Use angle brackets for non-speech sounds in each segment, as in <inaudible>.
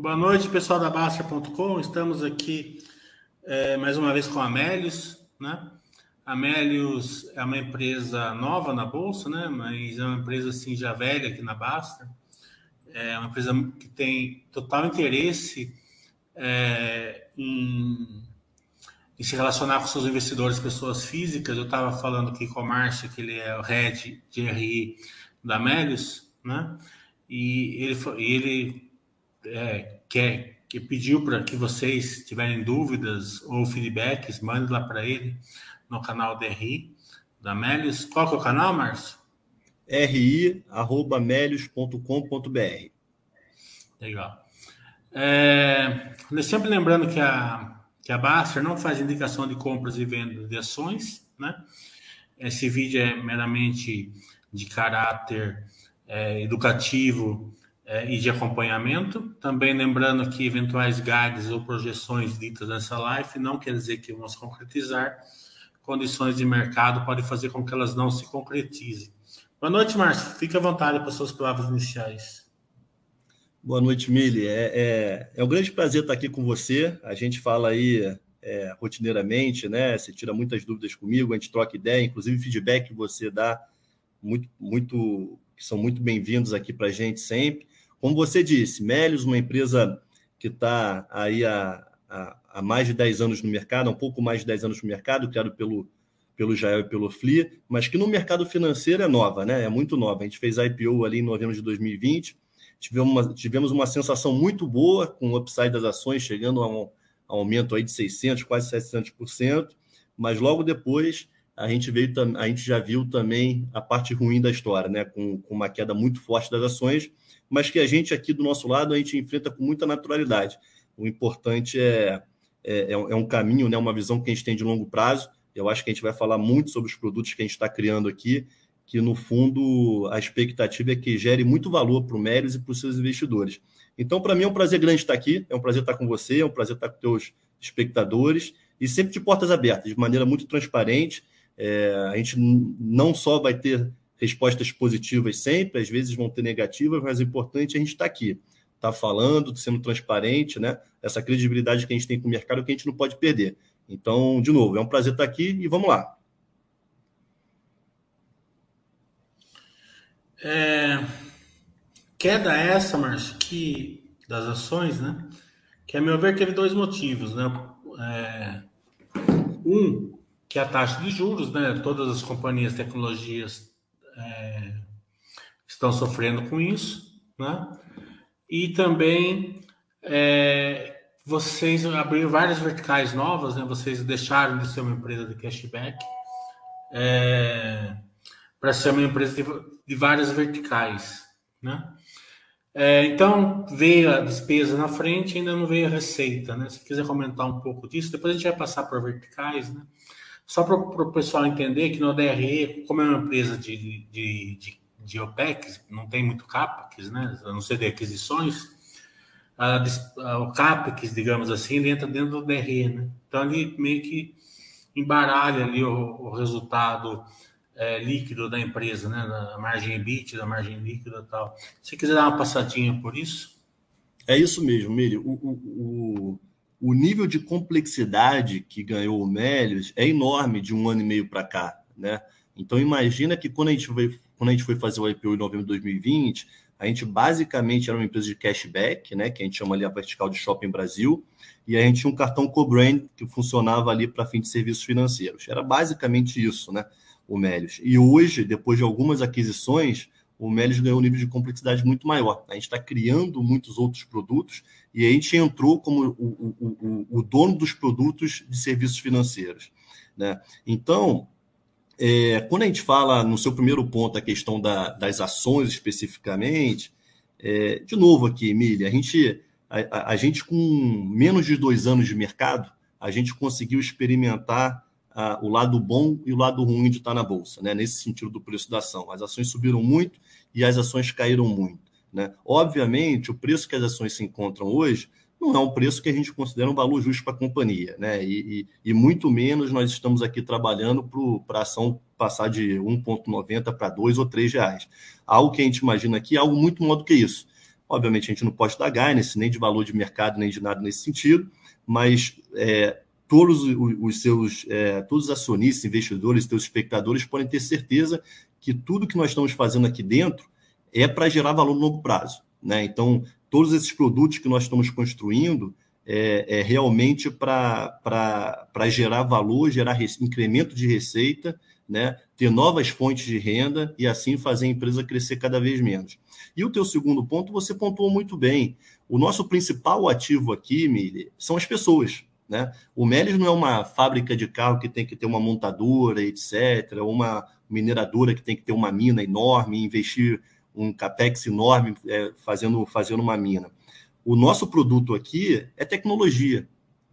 Boa noite, pessoal da Basta.com. Estamos aqui é, mais uma vez com a Amélios, né? A Amélios é uma empresa nova na Bolsa, né? Mas é uma empresa assim já velha aqui na Basta. É uma empresa que tem total interesse é, em, em, se relacionar com seus investidores, pessoas físicas. Eu estava falando aqui com o Márcio, que ele é o head de RI da Amélios, né? E ele, ele é, quer, que pediu para que vocês tiverem dúvidas ou feedbacks, mande lá para ele no canal DRI da Melius. Qual que é o canal, Márcio? ri.melius.com.br Legal. É, sempre lembrando que a, que a Baster não faz indicação de compras e vendas de ações, né? Esse vídeo é meramente de caráter é, educativo é, e de acompanhamento. Também lembrando que eventuais guides ou projeções ditas nessa live não quer dizer que vão se concretizar. Condições de mercado podem fazer com que elas não se concretizem. Boa noite, Márcio. Fique à vontade para suas palavras iniciais. Boa noite, Mili. É, é, é, um grande prazer estar aqui com você. A gente fala aí é, rotineiramente, né? Você tira muitas dúvidas comigo, a gente troca ideia, inclusive feedback que você dá, muito, muito, que são muito bem-vindos aqui para a gente sempre. Como você disse, Melios, uma empresa que está aí há, há, há, mais de 10 anos no mercado, há um pouco mais de 10 anos no mercado, criado pelo, pelo Jael e pelo FLI, mas que no mercado financeiro é nova, né? É muito nova. A gente fez a IPO ali em novembro de 2020, tivemos uma, tivemos uma sensação muito boa com o upside das ações, chegando a um, um aumento aí de 600%, quase 700%, mas logo depois a gente, veio, a gente já viu também a parte ruim da história, né? com, com uma queda muito forte das ações, mas que a gente aqui do nosso lado a gente enfrenta com muita naturalidade. O importante é, é, é, é um caminho, né, uma visão que a gente tem de longo prazo. Eu acho que a gente vai falar muito sobre os produtos que a gente está criando aqui, que no fundo a expectativa é que gere muito valor para o Mérios e para os seus investidores. Então, para mim é um prazer grande estar aqui, é um prazer estar com você, é um prazer estar com teus espectadores e sempre de portas abertas, de maneira muito transparente. É, a gente não só vai ter respostas positivas sempre, às vezes vão ter negativas, mas o importante é a gente estar tá aqui, estar tá falando, sendo transparente, né? Essa credibilidade que a gente tem com o mercado que a gente não pode perder. Então, de novo, é um prazer estar tá aqui e vamos lá. É... Queda essa, Márcio, que das ações, né? Que a meu ver teve dois motivos, né? É... Um, que é a taxa de juros, né? Todas as companhias tecnologias é, estão sofrendo com isso, né? E também é, vocês abriram várias verticais novas, né? Vocês deixaram de ser uma empresa de cashback é, para ser uma empresa de, de várias verticais, né? É, então veio a despesa na frente, ainda não veio a receita, né? Se quiser comentar um pouco disso, depois a gente vai passar por verticais, né? Só para o pessoal entender que no DRE, como é uma empresa de, de, de, de OPEX, não tem muito CAPEX, né? a não ser de aquisições, a, a, o CAPEX, digamos assim, ele entra dentro do DRE. Né? Então, ele meio que embaralha ali o, o resultado é, líquido da empresa, né? da margem EBIT, da margem líquida tal. Se quiser dar uma passadinha por isso. É isso mesmo, Mili. O, o, o, o nível de complexidade que ganhou o Melios é enorme de um ano e meio para cá, né? Então imagina que quando a gente foi, quando a gente foi fazer o IPO em novembro de 2020, a gente basicamente era uma empresa de cashback, né, que a gente chama ali a vertical de Shopping Brasil, e a gente tinha um cartão co-brand que funcionava ali para fim de serviços financeiros. Era basicamente isso, né, o Melios. E hoje, depois de algumas aquisições, o Melis ganhou um nível de complexidade muito maior. A gente está criando muitos outros produtos e a gente entrou como o, o, o, o dono dos produtos de serviços financeiros. Né? Então, é, quando a gente fala no seu primeiro ponto a questão da, das ações especificamente, é, de novo aqui, Emília, a gente, a, a, gente com menos de dois anos de mercado, a gente conseguiu experimentar o lado bom e o lado ruim de estar na bolsa, né? nesse sentido do preço da ação. As ações subiram muito e as ações caíram muito. Né? Obviamente, o preço que as ações se encontram hoje não é um preço que a gente considera um valor justo para a companhia, né? E, e, e, muito menos nós estamos aqui trabalhando para a ação passar de 1,90 para 2 ou 3 reais. Algo que a gente imagina aqui é algo muito maior do que isso. Obviamente, a gente não pode dar guidance, nem de valor de mercado, nem de nada nesse sentido, mas é, todos os seus, é, todos os acionistas, investidores, seus espectadores podem ter certeza que tudo que nós estamos fazendo aqui dentro é para gerar valor no longo prazo. Né? Então, todos esses produtos que nós estamos construindo é, é realmente para gerar valor, gerar incremento de receita, né? ter novas fontes de renda e assim fazer a empresa crescer cada vez menos. E o teu segundo ponto, você pontuou muito bem. O nosso principal ativo aqui, Mili, são as pessoas. Né? O Melis não é uma fábrica de carro que tem que ter uma montadora, etc., uma mineradora que tem que ter uma mina enorme, investir um capex enorme é, fazendo, fazendo uma mina. O nosso produto aqui é tecnologia.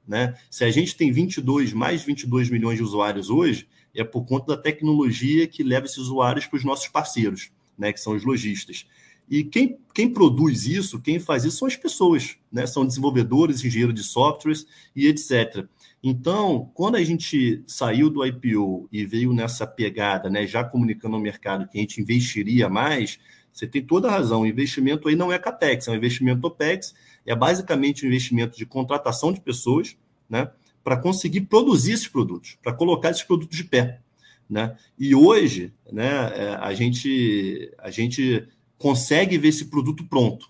Né? Se a gente tem 22, mais 22 milhões de usuários hoje, é por conta da tecnologia que leva esses usuários para os nossos parceiros, né? que são os lojistas. E quem, quem produz isso, quem faz isso são as pessoas, né? São desenvolvedores, engenheiros de softwares e etc. Então, quando a gente saiu do IPO e veio nessa pegada, né, já comunicando ao mercado que a gente investiria mais, você tem toda a razão. O investimento aí não é CAPEX, é um investimento OPEX, é basicamente um investimento de contratação de pessoas, né, para conseguir produzir esses produtos, para colocar esses produtos de pé. Né? E hoje, né, é, a gente, a gente consegue ver esse produto pronto.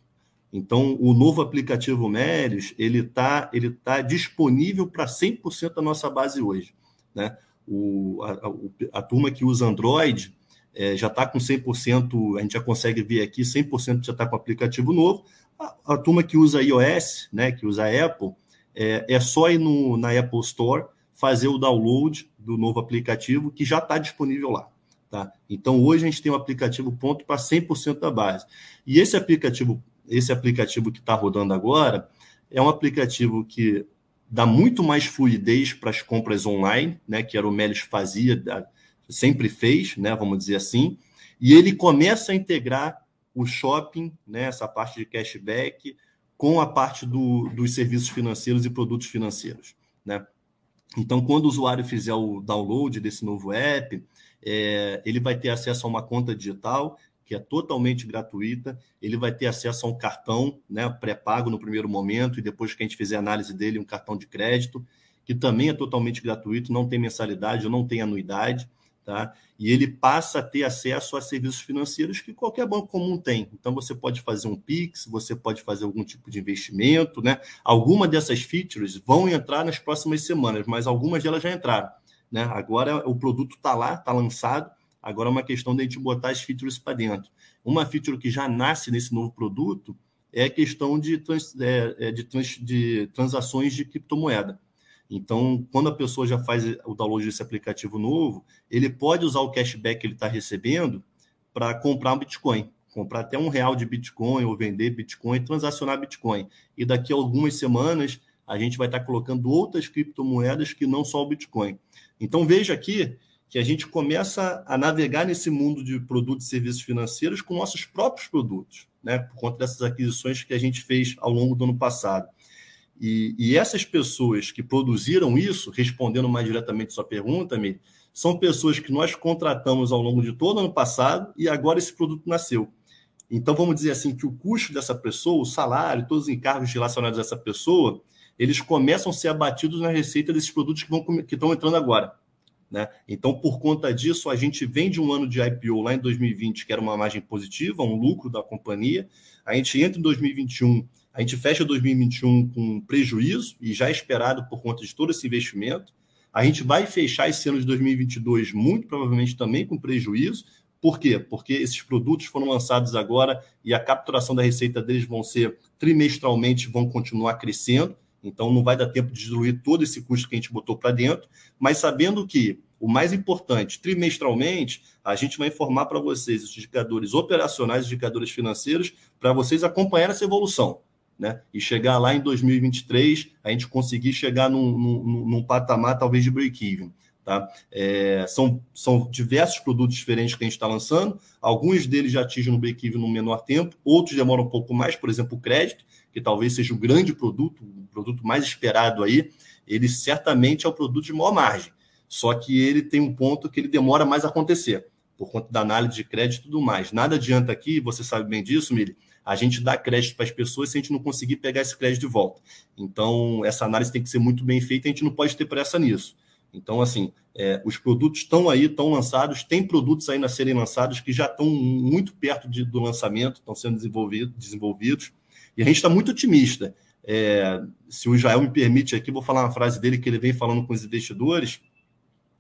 Então, o novo aplicativo Melios, ele está ele tá disponível para 100% da nossa base hoje. Né? O, a, a, turma que usa Android é, já está com 100%, a gente já consegue ver aqui, 100% já está com aplicativo novo. A, a, turma que usa iOS, né, que usa Apple, é, é só ir no, na Apple Store, fazer o download do novo aplicativo, que já está disponível lá. Tá? Então, hoje a gente tem um aplicativo pronto para 100% da base. E esse aplicativo, esse aplicativo que está rodando agora, é um aplicativo que dá muito mais fluidez para as compras online, né, que era o Melis fazia, sempre fez, né, vamos dizer assim, e ele começa a integrar o shopping, né, essa parte de cashback, com a parte do, dos serviços financeiros e produtos financeiros. Né? Então, quando o usuário fizer o download desse novo app, é, ele vai ter acesso a uma conta digital que é totalmente gratuita, ele vai ter acesso a um cartão né, pré-pago no primeiro momento, e depois que a gente fizer a análise dele, um cartão de crédito, que também é totalmente gratuito, não tem mensalidade, não tem anuidade, tá? E ele passa a ter acesso a serviços financeiros que qualquer banco comum tem. Então você pode fazer um Pix, você pode fazer algum tipo de investimento, né? Algumas dessas features vão entrar nas próximas semanas, mas algumas delas já entraram. Né? Agora o produto está lá, está lançado, agora é uma questão de a gente botar as features para dentro. Uma feature que já nasce nesse novo produto é a questão de, trans, é, é de, trans, de transações de criptomoeda. Então, quando a pessoa já faz o download desse aplicativo novo, ele pode usar o cashback que ele está recebendo para comprar um Bitcoin, comprar até um real de Bitcoin ou vender Bitcoin, transacionar Bitcoin. E daqui a algumas semanas a gente vai estar tá colocando outras criptomoedas que não só o Bitcoin. Então veja aqui que a gente começa a navegar nesse mundo de produtos e serviços financeiros com nossos próprios produtos, né? Por conta dessas aquisições que a gente fez ao longo do ano passado. E, e essas pessoas que produziram isso, respondendo mais diretamente sua pergunta, me são pessoas que nós contratamos ao longo de todo o ano passado e agora esse produto nasceu. Então vamos dizer assim que o custo dessa pessoa, o salário, todos os encargos relacionados a essa pessoa, eles começam a ser abatidos na receita desses produtos que, vão, que estão entrando agora. Né? Então, por conta disso, a gente vem de um ano de IPO lá em 2020, que era uma margem positiva, um lucro da companhia. A gente entra em 2021, a gente fecha 2021 com prejuízo, e já esperado por conta de todo esse investimento. A gente vai fechar esse ano de 2022 muito provavelmente também com prejuízo. Por quê? Porque esses produtos foram lançados agora e a capturação da receita deles vão ser trimestralmente, vão continuar crescendo. Então, não vai dar tempo de diluir todo esse custo que a gente botou para dentro, mas sabendo que o mais importante, trimestralmente, a gente vai informar para vocês os indicadores operacionais, indicadores financeiros, para vocês acompanhar essa evolução. Né? E chegar lá em 2023, a gente conseguir chegar num, num, num patamar talvez de break-even. Tá? É, são, são diversos produtos diferentes que a gente está lançando, alguns deles já atingem no break-even no menor tempo, outros demoram um pouco mais, por exemplo, o crédito, que talvez seja o grande produto, o produto mais esperado aí, ele certamente é o produto de maior margem. Só que ele tem um ponto que ele demora mais a acontecer, por conta da análise de crédito e tudo mais. Nada adianta aqui, você sabe bem disso, Mili, a gente dá crédito para as pessoas se a gente não conseguir pegar esse crédito de volta. Então, essa análise tem que ser muito bem feita, a gente não pode ter pressa nisso. Então, assim, é, os produtos estão aí, estão lançados, tem produtos ainda a serem lançados que já estão muito perto de, do lançamento, estão sendo desenvolvido, desenvolvidos, e a gente está muito otimista. É, se o Israel me permite aqui, vou falar uma frase dele que ele vem falando com os investidores.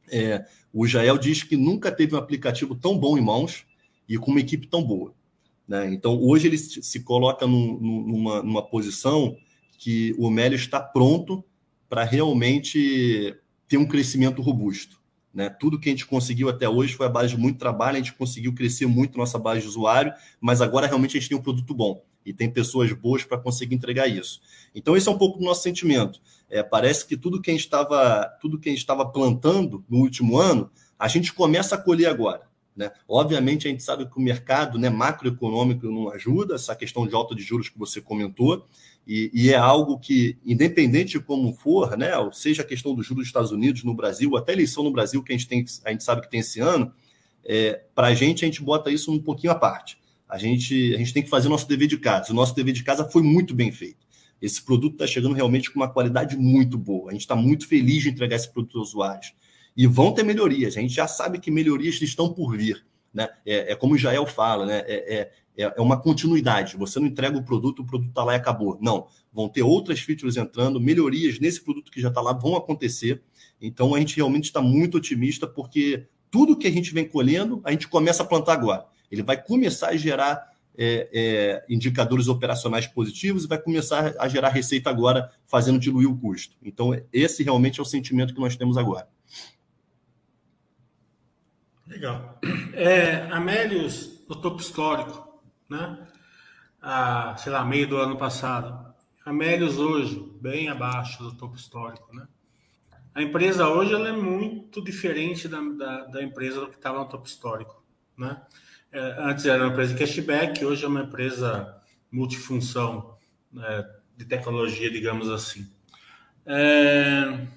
É, o Israel diz que nunca teve um aplicativo tão bom em mãos e com uma equipe tão boa. Né? Então, hoje ele se coloca num, numa, numa posição que o Mélio está pronto para realmente ter um crescimento robusto. Né? Tudo que a gente conseguiu até hoje foi a base de muito trabalho, a gente conseguiu crescer muito nossa base de usuário, mas agora realmente a gente tem um produto bom e tem pessoas boas para conseguir entregar isso. Então esse é um pouco do nosso sentimento. É, parece que tudo que a gente estava tudo que a gente estava plantando no último ano, a gente começa a colher agora. Né? Obviamente, a gente sabe que o mercado né, macroeconômico não ajuda, essa questão de alta de juros que você comentou, e, e, é algo que, independente de como for, né, seja a questão dos juros dos Estados Unidos, no Brasil, até eleição no Brasil, que a gente, tem, a gente sabe que tem esse ano, é, para a gente, a gente bota isso um pouquinho à parte. A gente, a gente tem que fazer o nosso dever de casa. O nosso dever de casa foi muito bem feito. Esse produto está chegando realmente com uma qualidade muito boa. A gente está muito feliz de entregar esse produto aos usuários. E vão ter melhorias. A gente já sabe que melhorias estão por vir. Né? É, é como o Jael fala, né? É, é, é, é uma continuidade. Você não entrega o produto, o produto está lá e acabou. Não. Vão ter outras features entrando, melhorias nesse produto que já está lá vão acontecer. Então a gente realmente está muito otimista, porque tudo que a gente vem colhendo, a gente começa a plantar agora. Ele vai começar a gerar é, é, indicadores operacionais positivos e vai começar a gerar receita agora, fazendo diluir o custo. Então, esse realmente é o sentimento que nós temos agora. Legal. É, Amélios, no topo histórico, né? A, sei lá, meio do ano passado. Amélios hoje, bem abaixo do topo histórico, né? A empresa hoje ela é muito diferente da, da, da empresa que estava no topo histórico, né? É, antes era uma empresa cashback, hoje é uma empresa multifunção né, de tecnologia, digamos assim. É,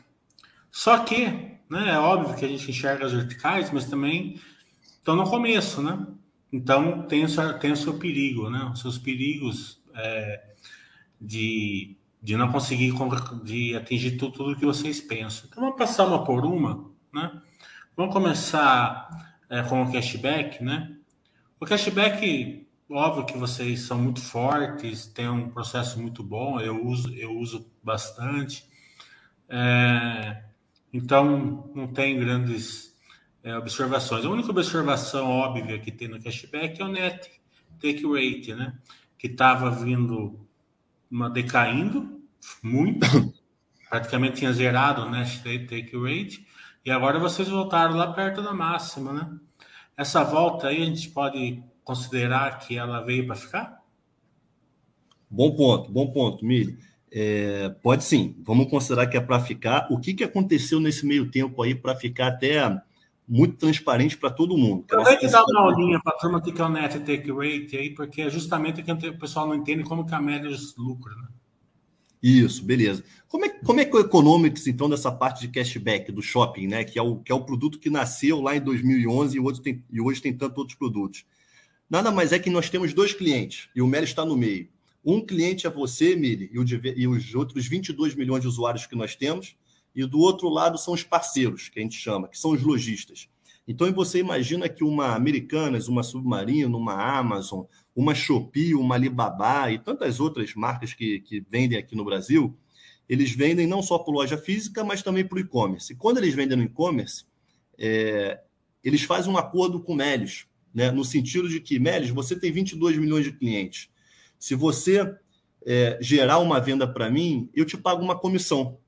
só que né? É óbvio que a gente enxerga as verticais, mas também estão no começo, né? Então tem o seu, tem o seu perigo, né? Os seus perigos é, de, de não conseguir de atingir tudo, tudo que vocês pensam. Então vamos passar uma por uma, né? Vamos começar é, com o cashback, né? O cashback, óbvio que vocês são muito fortes, tem um processo muito bom, eu uso, eu uso bastante. É, então, não tem grandes é, observações. A única observação óbvia que tem no cashback é o net take rate, né? Que estava vindo uma decaindo muito, <laughs> praticamente tinha zerado o net take rate, e agora vocês voltaram lá perto da máxima, né? Essa volta aí a gente pode considerar que ela veio para ficar? Bom ponto, bom ponto, Mili. É, pode sim, vamos considerar que é para ficar. O que, que aconteceu nesse meio tempo aí para ficar até muito transparente para todo mundo? Eu tenho que dar uma aulinha para a turma que é o net take rate aí, porque é justamente que o pessoal não entende como que a média lucra, né? Isso, beleza. Como é, como é que o Economics, então, dessa parte de cashback do shopping, né? Que é o, que é o produto que nasceu lá em 2011 e hoje tem, e hoje tem tantos outros produtos. Nada mais é que nós temos dois clientes e o Melo está no meio. Um cliente é você, Mili, e, e os outros 22 milhões de usuários que nós temos. E do outro lado são os parceiros, que a gente chama, que são os lojistas. Então você imagina que uma Americanas, uma Submarino, uma Amazon, uma Shopee, uma Alibaba e tantas outras marcas que, que vendem aqui no Brasil, eles vendem não só por loja física, mas também por e-commerce. Quando eles vendem no e-commerce, é, eles fazem um acordo com o Melios, né? no sentido de que, Melios, você tem 22 milhões de clientes. Se você é, gerar uma venda para mim, eu te pago uma comissão,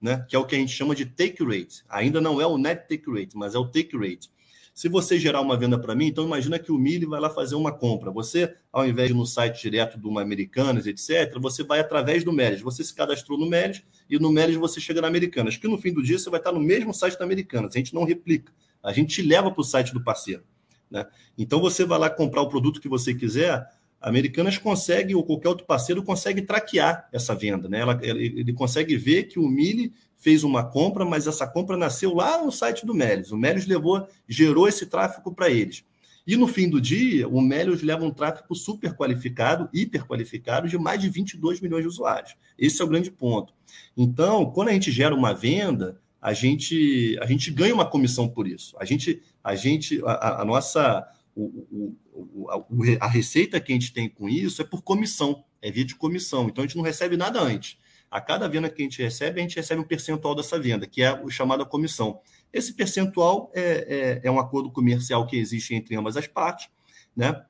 né? que é o que a gente chama de take rate. Ainda não é o net take rate, mas é o take rate. Se você gerar uma venda para mim, então imagina que o Mili vai lá fazer uma compra. Você, ao invés de no site direto do uma Americanas, etc., você vai através do Melis. Você se cadastrou no Melis e no Melis você chega na Americanas, que no fim do dia você vai estar no mesmo site da Americanas. A gente não replica. A gente te leva para o site do parceiro. Né? Então você vai lá comprar o produto que você quiser, Americanas consegue, ou qualquer outro parceiro consegue traquear essa venda, né? Ela, ele, consegue ver que o Mili fez uma compra, mas essa compra nasceu lá no site do Melis. O Melis levou, gerou esse tráfego para eles. E no fim do dia, o Melios leva um tráfego super qualificado, hiper qualificado, de mais de 22 milhões de usuários. Esse é o grande ponto. Então, quando a gente gera uma venda, a gente, a gente ganha uma comissão por isso. A gente, a gente, a, a nossa, o, o, a, a receita que a gente tem com isso é por comissão, é via de comissão. Então a gente não recebe nada antes. A cada venda que a gente recebe, a gente recebe um percentual dessa venda, que é o chamado comissão. Esse percentual é, é, é um acordo comercial que existe entre ambas as partes, né?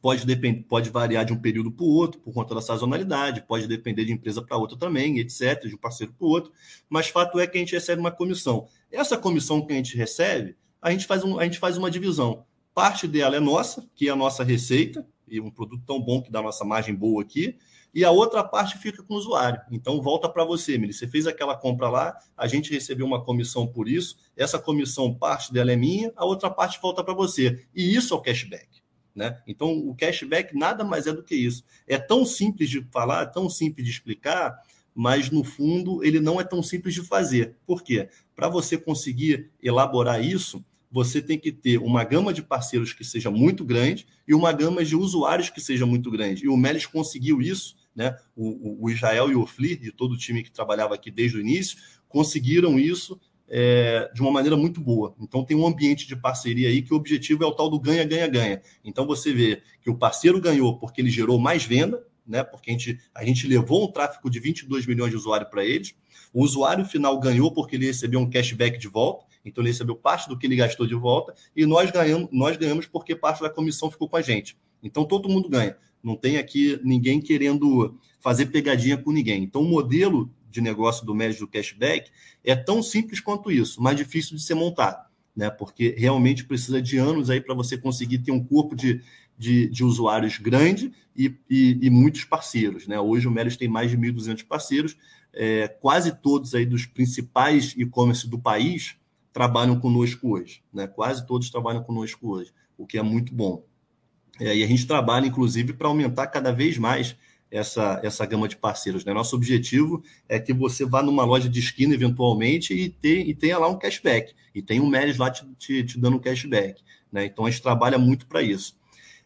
Pode, depend, pode variar de um período para o outro, por conta da sazonalidade, pode depender de empresa para outra também, etc., de um parceiro para o outro, mas fato é que a gente recebe uma comissão. Essa comissão que a gente recebe, a gente faz, um, a gente faz uma divisão. Parte dela é nossa, que é a nossa receita, e um produto tão bom que dá nossa margem boa aqui, e a outra parte fica com o usuário. Então, volta para você, Mili. Você fez aquela compra lá, a gente recebeu uma comissão por isso, essa comissão, parte dela é minha, a outra parte volta para você. E isso é o cashback. Né? Então, o cashback nada mais é do que isso. É tão simples de falar, tão simples de explicar, mas no fundo ele não é tão simples de fazer. Por quê? Para você conseguir elaborar isso, você tem que ter uma gama de parceiros que seja muito grande e uma gama de usuários que seja muito grande. E o Melis conseguiu isso, né? O, o Israel e o Ofli, e todo o time que trabalhava aqui desde o início, conseguiram isso é, de uma maneira muito boa. Então tem um ambiente de parceria aí que o objetivo é o tal do ganha, ganha, ganha. Então você vê que o parceiro ganhou porque ele gerou mais venda, né? Porque a gente, a gente levou um tráfego de 22 milhões de usuários para eles. O usuário final ganhou porque ele recebeu um cashback de volta. Então ele recebeu parte do que ele gastou de volta e nós ganhamos, nós ganhamos porque parte da comissão ficou com a gente. Então todo mundo ganha. Não tem aqui ninguém querendo fazer pegadinha com ninguém. Então o modelo de negócio do médio do cashback é tão simples quanto isso, mas difícil de ser montado, né? Porque realmente precisa de anos aí para você conseguir ter um corpo de, de, de usuários grande e, e, e, muitos parceiros, né? Hoje o Melios tem mais de 1.200 parceiros, é, quase todos aí dos principais e-commerce do país trabalham conosco hoje, né? Quase todos trabalham conosco hoje, o que é muito bom. É, e a gente trabalha, inclusive, para aumentar cada vez mais essa, essa gama de parceiros. Né? Nosso objetivo é que você vá numa loja de esquina, eventualmente, e, ter, e tenha lá um cashback. E tem um Melis lá te, te, te, dando um cashback. Né? Então, a gente trabalha muito para isso.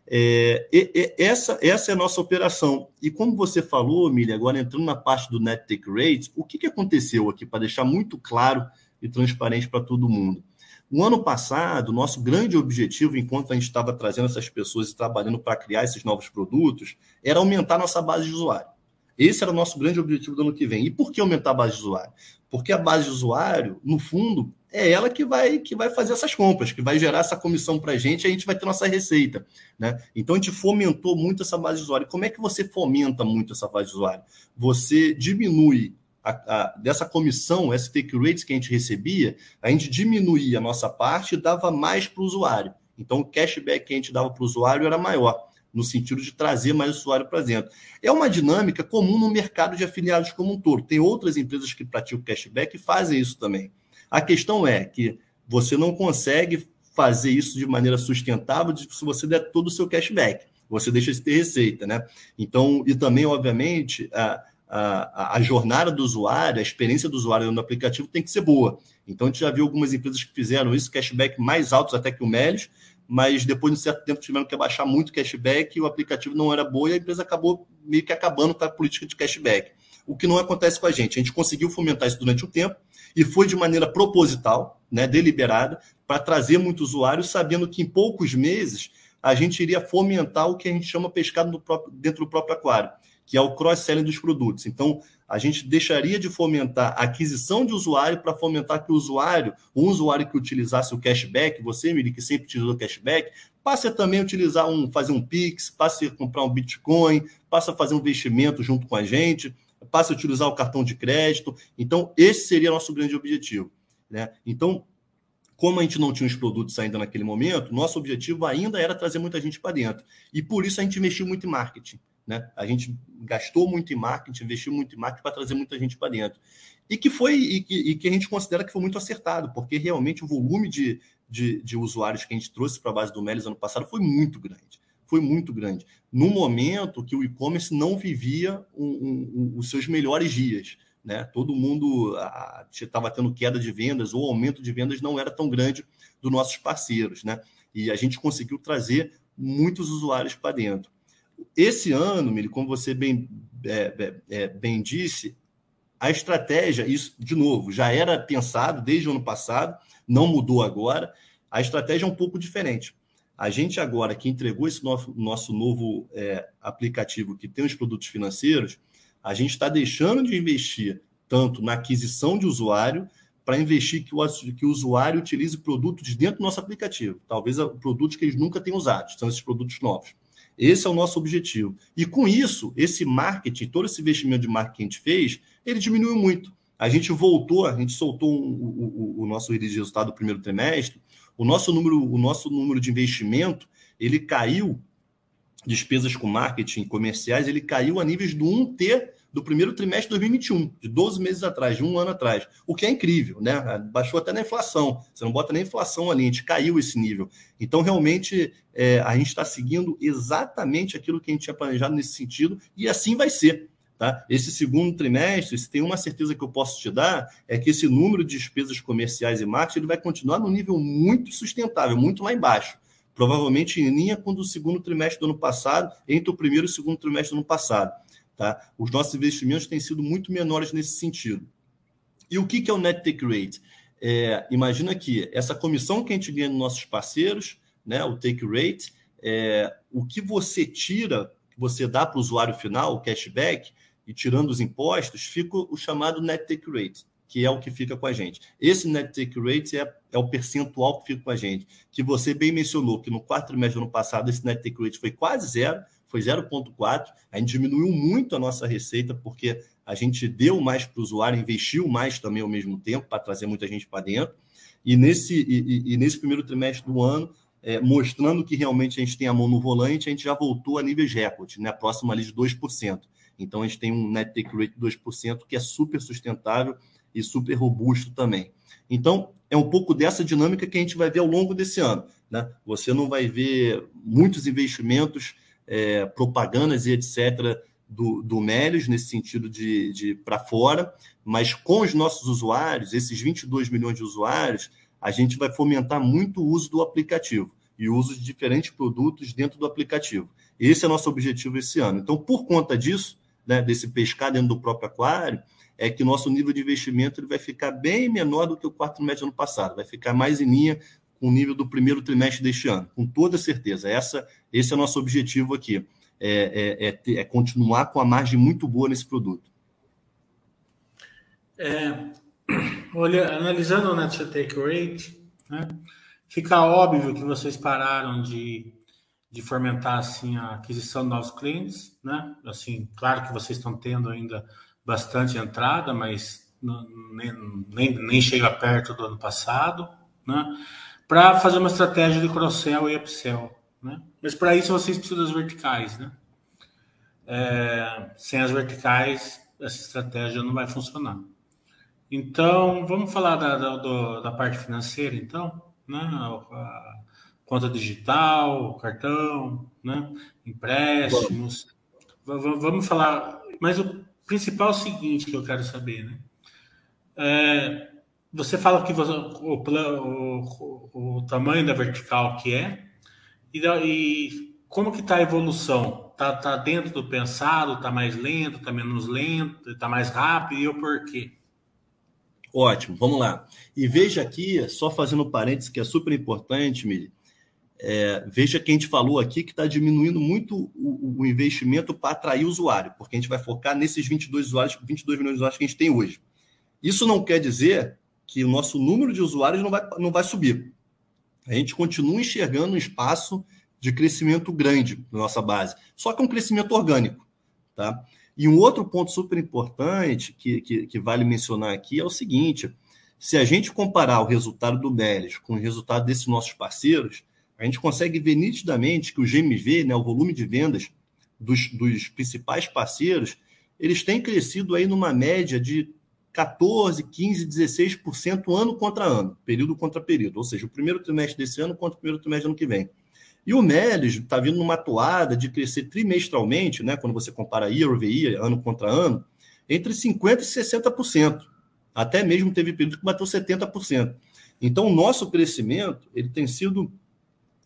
É, e, e, essa, essa é a nossa operação. E como você falou, Milha, agora entrando na parte do Net Take Rate, o que, que aconteceu aqui, para deixar muito claro e transparente para todo mundo. O ano passado, nosso grande objetivo, enquanto a gente estava trazendo essas pessoas e trabalhando para criar esses novos produtos, era aumentar nossa base de usuário. Esse era o nosso grande objetivo do ano que vem. E por que aumentar a base de usuário? Porque a base de usuário, no fundo, é ela que vai, que vai fazer essas compras, que vai gerar essa comissão para a gente e a gente vai ter nossa receita. Né? Então a gente fomentou muito essa base de usuário. Como é que você fomenta muito essa base de usuário? Você diminui a, a, dessa comissão, esse take rates que a gente recebia, a gente diminuía a nossa parte e dava mais para o usuário. Então, o cashback que a gente dava para o usuário era maior, no sentido de trazer mais usuário para dentro. É uma dinâmica comum no mercado de afiliados como um todo. Tem outras empresas que praticam cashback e fazem isso também. A questão é que você não consegue fazer isso de maneira sustentável se você der todo o seu cashback. Você deixa de ter receita, né? Então, e também, obviamente, a, a, a, jornada do usuário, a experiência do usuário no aplicativo tem que ser boa. Então, a gente já viu algumas empresas que fizeram isso, cashback mais altos até que o Melis, mas depois de um certo tempo tiveram que abaixar muito cashback e o aplicativo não era bom e a empresa acabou meio que acabando com a política de cashback. O que não acontece com a gente. A gente conseguiu fomentar isso durante o tempo e foi de maneira proposital, né, deliberada, para trazer muitos usuários, sabendo que em poucos meses a gente iria fomentar o que a gente chama pescado próprio, dentro do próprio aquário que é o cross-selling dos produtos. Então, a gente deixaria de fomentar a aquisição de usuário para fomentar que o usuário, um usuário que utilizasse o cashback, você, Miri, que sempre utilizou o cashback, passe a também utilizar um, fazer um Pix, passe a comprar um Bitcoin, passe a fazer um investimento junto com a gente, passe a utilizar o cartão de crédito. Então, esse seria nosso grande objetivo. Né? Então, como a gente não tinha os produtos ainda naquele momento, nosso objetivo ainda era trazer muita gente para dentro. E por isso a gente investiu muito em marketing. Né? A gente gastou muito em marketing, investiu muito em marketing para trazer muita gente para dentro. E que foi e que, e que, a gente considera que foi muito acertado, porque realmente o volume de, de, de usuários que a gente trouxe para a base do Melis ano passado foi muito grande. Foi muito grande. No momento que o e-commerce não vivia um, um, um, os seus melhores dias. Né? Todo mundo estava tendo queda de vendas ou aumento de vendas não era tão grande dos nossos parceiros. Né? E a gente conseguiu trazer muitos usuários para dentro. Esse ano, Mili, como você bem, é, é, é, bem disse, a estratégia, isso, de novo, já era pensado desde o ano passado, não mudou agora. A estratégia é um pouco diferente. A gente agora que entregou esse nosso, nosso novo é, aplicativo que tem os produtos financeiros, a gente está deixando de investir tanto na aquisição de usuário para investir que o, que o usuário utilize produtos dentro do nosso aplicativo. Talvez produtos que eles nunca tenham usado, são esses produtos novos. Esse é o nosso objetivo. E com isso, esse marketing, todo esse investimento de marketing que a gente fez, ele diminuiu muito. A gente voltou, a gente soltou um, o, o, nosso release de resultado do primeiro trimestre, o nosso número, o nosso número de investimento, ele caiu, despesas com marketing comerciais, ele caiu a níveis do 1T do primeiro trimestre de 2021, de 12 meses atrás, de um ano atrás, o que é incrível, né? Baixou até na inflação, você não bota nem inflação ali, a gente caiu esse nível. Então, realmente, é, a gente está seguindo exatamente aquilo que a gente tinha planejado nesse sentido, e assim vai ser. Tá? Esse segundo trimestre, se tem uma certeza que eu posso te dar, é que esse número de despesas comerciais e marketing ele vai continuar no nível muito sustentável, muito lá embaixo. Provavelmente em linha com o do segundo trimestre do ano passado, entre o primeiro e o segundo trimestre do ano passado. Tá? Os nossos investimentos têm sido muito menores nesse sentido. E o que, é o Net Take Rate? É, imagina que essa comissão que a gente ganha dos nossos parceiros, né, o Take Rate, é, o que você tira, que você dá para o usuário final, o cashback, e tirando os impostos, fica o chamado Net Take Rate, que é o que fica com a gente. Esse Net Take Rate é, é o percentual que fica com a gente, que você bem mencionou que no quarto trimestre do ano passado esse Net Take Rate foi quase zero, foi 0,4. A gente diminuiu muito a nossa receita, porque a gente deu mais para o usuário, investiu mais também ao mesmo tempo para trazer muita gente para dentro. E nesse, e, e, nesse primeiro trimestre do ano, é, mostrando que realmente a gente tem a mão no volante, a gente já voltou a níveis recorde, né? próximo ali de 2%. Então a gente tem um net take rate de 2%, que é super sustentável e super robusto também. Então, é um pouco dessa dinâmica que a gente vai ver ao longo desse ano. Né? Você não vai ver muitos investimentos é, propagandas e etc. do, do Melios, nesse sentido de, de para fora, mas com os nossos usuários, esses 22 milhões de usuários, a gente vai fomentar muito o uso do aplicativo e o uso de diferentes produtos dentro do aplicativo. Esse é nosso objetivo esse ano. Então, por conta disso, né, desse pescar dentro do próprio aquário, é que nosso nível de investimento ele vai ficar bem menor do que o quarto do ano passado, vai ficar mais em linha com o nível do primeiro trimestre deste ano, com toda certeza. Essa, esse é o nosso objetivo aqui, é, é, é, é continuar com a margem muito boa nesse produto. É, olha, analisando o Net Take Rate, né, fica óbvio que vocês pararam de, de fomentar assim, a aquisição de novos clientes. Né? Assim, claro que vocês estão tendo ainda bastante entrada, mas nem, nem, nem chega perto do ano passado. Né? Para fazer uma estratégia de cross-sell e upsell. Né? Mas para isso vocês precisam das verticais. Né? É, sem as verticais, essa estratégia não vai funcionar. Então, vamos falar da, da, da parte financeira, então? Né? A conta digital, cartão, né? empréstimos. Vamos. vamos falar. Mas o principal é o seguinte que eu quero saber, né? É, você fala que você, o, o, o, tamanho da vertical que é e, e como que está a evolução? Está tá dentro do pensado? Está mais lento? Está menos lento? Está mais rápido? E o porquê? Ótimo, vamos lá. E veja aqui, só fazendo parênteses que é super importante, Mili, é, veja que a gente falou aqui que está diminuindo muito o, o investimento para atrair usuário, porque a gente vai focar nesses 22 usuários, 22 milhões de usuários que a gente tem hoje. Isso não quer dizer que o nosso número de usuários não vai, não vai subir. A gente continua enxergando um espaço de crescimento grande na nossa base, só que um crescimento orgânico. Tá? E um outro ponto super importante que, que, que vale mencionar aqui é o seguinte: se a gente comparar o resultado do Melis com o resultado desses nossos parceiros, a gente consegue ver nitidamente que o GMV, né, o volume de vendas dos, dos principais parceiros, eles têm crescido aí numa média de 14, 15, 16% ano contra ano, período contra período, ou seja, o primeiro trimestre desse ano contra o primeiro trimestre do ano que vem. E o Melis está vindo numa toada de crescer trimestralmente, né, quando você compara year over year, ano contra ano, entre 50% e 60%. Até mesmo teve período que bateu 70%. Então, o nosso crescimento ele tem sido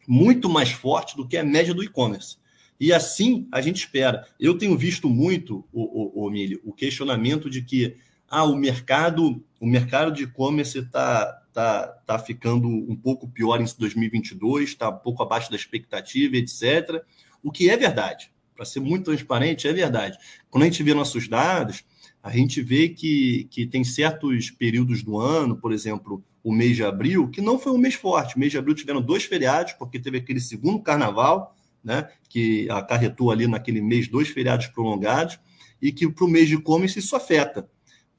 muito mais forte do que a média do e-commerce. E assim a gente espera. Eu tenho visto muito, o, o, o, Milho, o questionamento de que ah, o mercado, o mercado de e-commerce está tá, tá ficando um pouco pior em 2022, está um pouco abaixo da expectativa, etc. O que é verdade. Para ser muito transparente, é verdade. Quando a gente vê nossos dados, a gente vê que, que tem certos períodos do ano, por exemplo, o mês de abril, que não foi um mês forte. O mês de abril tiveram dois feriados, porque teve aquele segundo carnaval, né, que acarretou ali naquele mês dois feriados prolongados, e que para o mês de e-commerce isso afeta.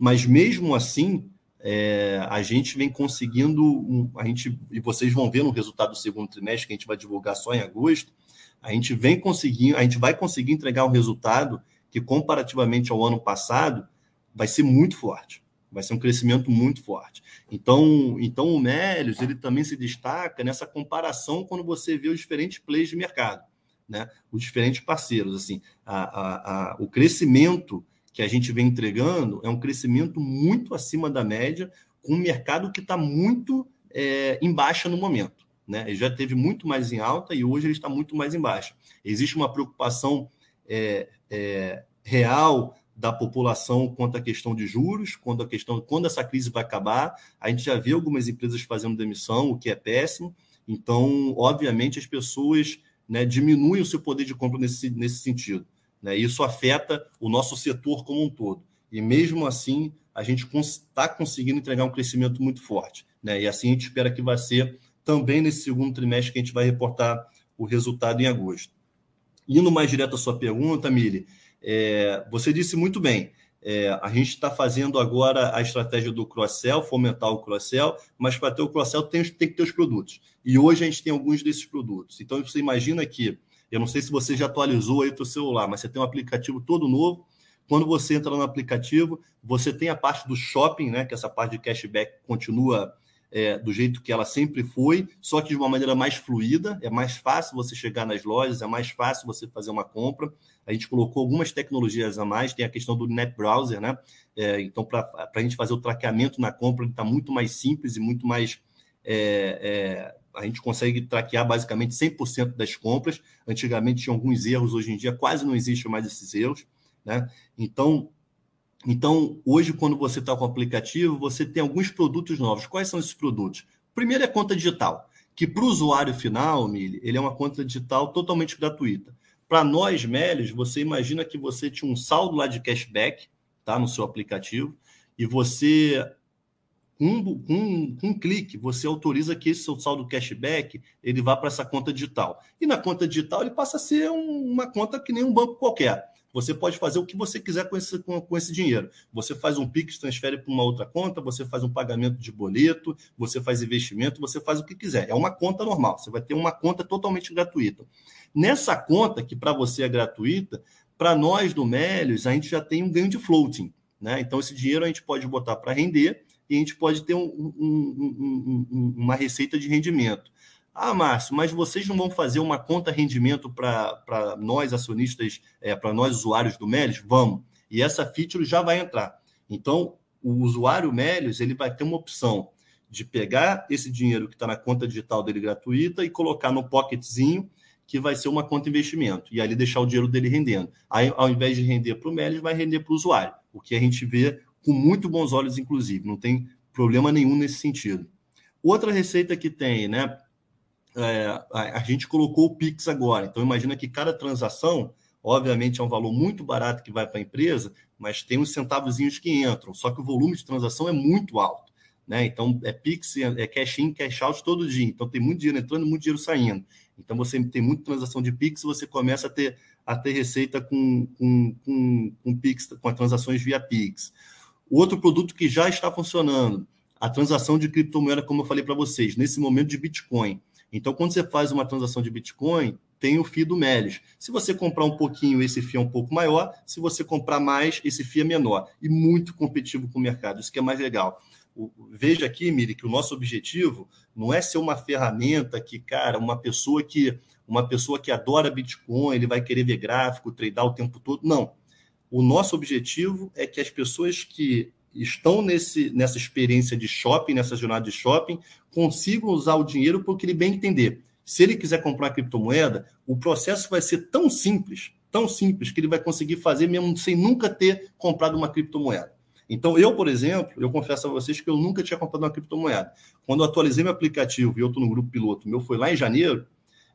Mas mesmo assim, é, a gente vem conseguindo, a gente, e vocês vão ver no resultado do segundo trimestre, que a gente vai divulgar só em agosto, a gente vem conseguindo, a gente vai conseguir entregar um resultado que, comparativamente ao ano passado, vai ser muito forte. Vai ser um crescimento muito forte. Então, então o Melios ele também se destaca nessa comparação quando você vê os diferentes players de mercado, né? os diferentes parceiros. Assim, a, a, a, o crescimento que a gente vem entregando é um crescimento muito acima da média, com um mercado que está muito é, em baixa no momento. Né? Ele já teve muito mais em alta e hoje ele está muito mais em baixa. Existe uma preocupação é, é, real da população quanto à questão de juros, quando a questão quando essa crise vai acabar. A gente já vê algumas empresas fazendo demissão, o que é péssimo. Então, obviamente, as pessoas né, diminuem o seu poder de compra nesse, nesse sentido. Né? Isso afeta o nosso setor como um todo. E mesmo assim, a gente está conseguindo entregar um crescimento muito forte. Né? E assim a gente espera que vai ser também nesse segundo trimestre que a gente vai reportar o resultado em agosto. Indo mais direto à sua pergunta, Mili, é, você disse muito bem. É, a gente está fazendo agora a estratégia do cross-sell, fomentar o cross-sell, mas para ter o cross-sell tem, tem, que ter os produtos. E hoje a gente tem alguns desses produtos. Então você imagina que, eu não sei se você já atualizou aí o seu celular, mas você tem um aplicativo todo novo. Quando você entra no aplicativo, você tem a parte do shopping, né? Que essa parte de cashback continua é, do jeito que ela sempre foi, só que de uma maneira mais fluida, é mais fácil você chegar nas lojas, é mais fácil você fazer uma compra. A gente colocou algumas tecnologias a mais, tem a questão do Net Browser, né? É, então, para a gente fazer o traqueamento na compra, ele está muito mais simples e muito mais. É, é a gente consegue traquear basicamente 100% das compras. Antigamente tinha alguns erros, hoje em dia quase não existe mais esses erros. Né? Então, então, hoje, quando você está com o aplicativo, você tem alguns produtos novos. Quais são esses produtos? primeiro é a conta digital, que para o usuário final, Mili, ele é uma conta digital totalmente gratuita. Para nós, Melis, você imagina que você tinha um saldo lá de cashback tá, no seu aplicativo e você, com, com um clique, você autoriza que esse seu saldo cashback ele vá para essa conta digital. E na conta digital ele passa a ser um, uma conta que nem um banco qualquer. Você pode fazer o que você quiser com esse, com, com esse dinheiro. Você faz um Pix, transfere para uma outra conta, você faz um pagamento de boleto, você faz investimento, você faz o que quiser. É uma conta normal. Você vai ter uma conta totalmente gratuita. Nessa conta, que para você é gratuita, para nós do Melios, a gente já tem um ganho de floating. Né? Então, esse dinheiro a gente pode botar para render e a gente pode ter um, um, um, uma receita de rendimento. Ah, Márcio, mas vocês não vão fazer uma conta rendimento para nós acionistas, é, para nós usuários do Melios? Vamos. E essa feature já vai entrar. Então, o usuário Melios ele vai ter uma opção de pegar esse dinheiro que está na conta digital dele gratuita e colocar no pocketzinho, que vai ser uma conta investimento, e ali deixar o dinheiro dele rendendo. Aí, ao invés de render para o Melios, vai render para o usuário, o que a gente vê com muito bons olhos, inclusive. Não tem problema nenhum nesse sentido. Outra receita que tem, né? é, a, gente colocou o Pix agora. Então, imagina que cada transação, obviamente, é um valor muito barato que vai para a empresa, mas tem uns centavozinhos que entram. Só que o volume de transação é muito alto. Né? Então, é Pix, é cash in, cash out todo dia. Então, tem muito dinheiro entrando muito dinheiro saindo. Então, você tem muita transação de Pix, você começa a ter, a ter receita com, com, com, com Pix, com transações via Pix. Outro produto que já está funcionando, a transação de criptomoeda, como eu falei para vocês, nesse momento de Bitcoin. Então, quando você faz uma transação de Bitcoin, tem o FII do Melis. Se você comprar um pouquinho, esse FII é um pouco maior. Se você comprar mais, esse FII é menor. E muito competitivo com o mercado. Isso que é mais legal. veja aqui, Miri, que o nosso objetivo não é ser uma ferramenta que, cara, uma pessoa que uma pessoa que adora Bitcoin, ele vai querer ver gráfico, tradar o tempo todo. Não. O nosso objetivo é que as pessoas que estão nesse, nessa experiência de shopping, nessa jornada de shopping, consigam usar o dinheiro porque ele bem entender. Se ele quiser comprar criptomoeda, o processo vai ser tão simples, tão simples, que ele vai conseguir fazer mesmo sem nunca ter comprado uma criptomoeda. Então, eu, por exemplo, eu confesso a vocês que eu nunca tinha comprado uma criptomoeda. Quando eu atualizei meu aplicativo e eu estou no grupo piloto, meu foi lá em janeiro,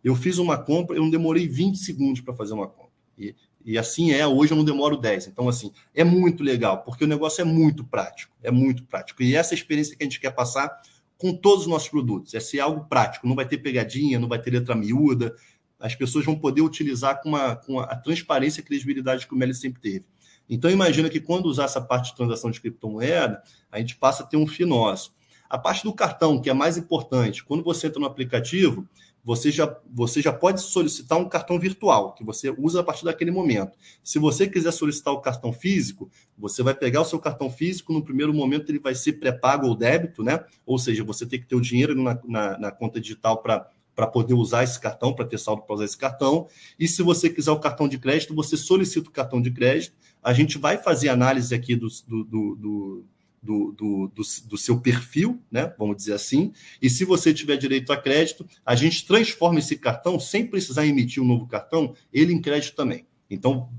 eu fiz uma compra, eu não demorei 20 segundos para fazer uma compra. E, e assim é, hoje eu não demoro 10. Então, assim, é muito legal, porque o negócio é muito prático, é muito prático. E essa experiência que a gente quer passar com todos os nossos produtos, é ser algo prático, não vai ter pegadinha, não vai ter letra miúda, as pessoas vão poder utilizar com, uma, com a transparência e credibilidade que o Meli sempre teve. Então, imagina que quando usar essa parte de transação de criptomoeda, a gente passa a ter um FII nosso. A parte do cartão, que é mais importante, quando você entra no aplicativo, você já, você já pode solicitar um cartão virtual, que você usa a partir daquele momento. Se você quiser solicitar o cartão físico, você vai pegar o seu cartão físico, no primeiro momento ele vai ser pré-pago ou débito, né? Ou seja, você tem que ter o dinheiro na, na, na conta digital para para poder usar esse cartão, para ter saldo para usar esse cartão. E se você quiser o cartão de crédito, você solicita o cartão de crédito. A gente vai fazer análise aqui do, do, do, do, do, do, do, seu perfil, né? Vamos dizer assim. E se você tiver direito a crédito, a gente transforma esse cartão, sem precisar emitir um novo cartão, ele em crédito também. Então,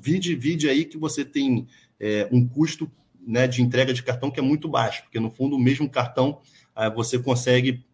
vide, vide aí que você tem é, um custo né, de entrega de cartão que é muito baixo, porque no fundo o mesmo cartão ah, você consegue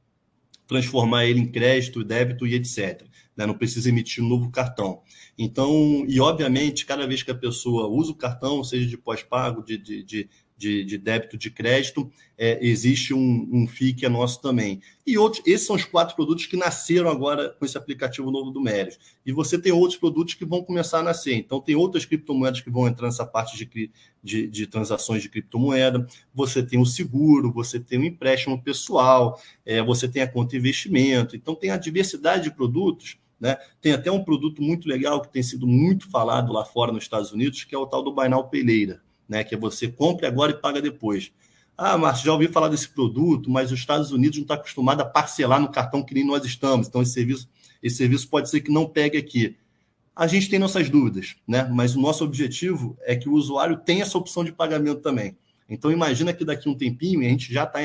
transformar ele em crédito, débito e etc. Né? Não precisa emitir um novo cartão. Então, e obviamente, cada vez que a pessoa usa o cartão, seja de pós-pago, de, de, de, de, de débito, de crédito, é, existe um, um FII que é nosso também. E outros, esses são os quatro produtos que nasceram agora com esse aplicativo novo do Mérios. E você tem outros produtos que vão começar a nascer. Então, tem outras criptomoedas que vão entrar nessa parte de, de, de transações de criptomoeda. Você tem o seguro, você tem o empréstimo pessoal, é, você tem a conta investimento. Então, tem a diversidade de produtos né? Tem até um produto muito legal que tem sido muito falado lá fora nos Estados Unidos, que é o tal do Pay Later né? Que é você compre agora e paga depois. Ah, Márcio, já ouvi falar desse produto, mas os Estados Unidos não está acostumado a parcelar no cartão que nem nós estamos. Então, esse serviço, esse serviço pode ser que não pegue aqui. A gente tem nossas dúvidas, né? Mas o nosso objetivo é que o usuário tenha essa opção de pagamento também. Então, imagina que daqui a um tempinho, a gente já está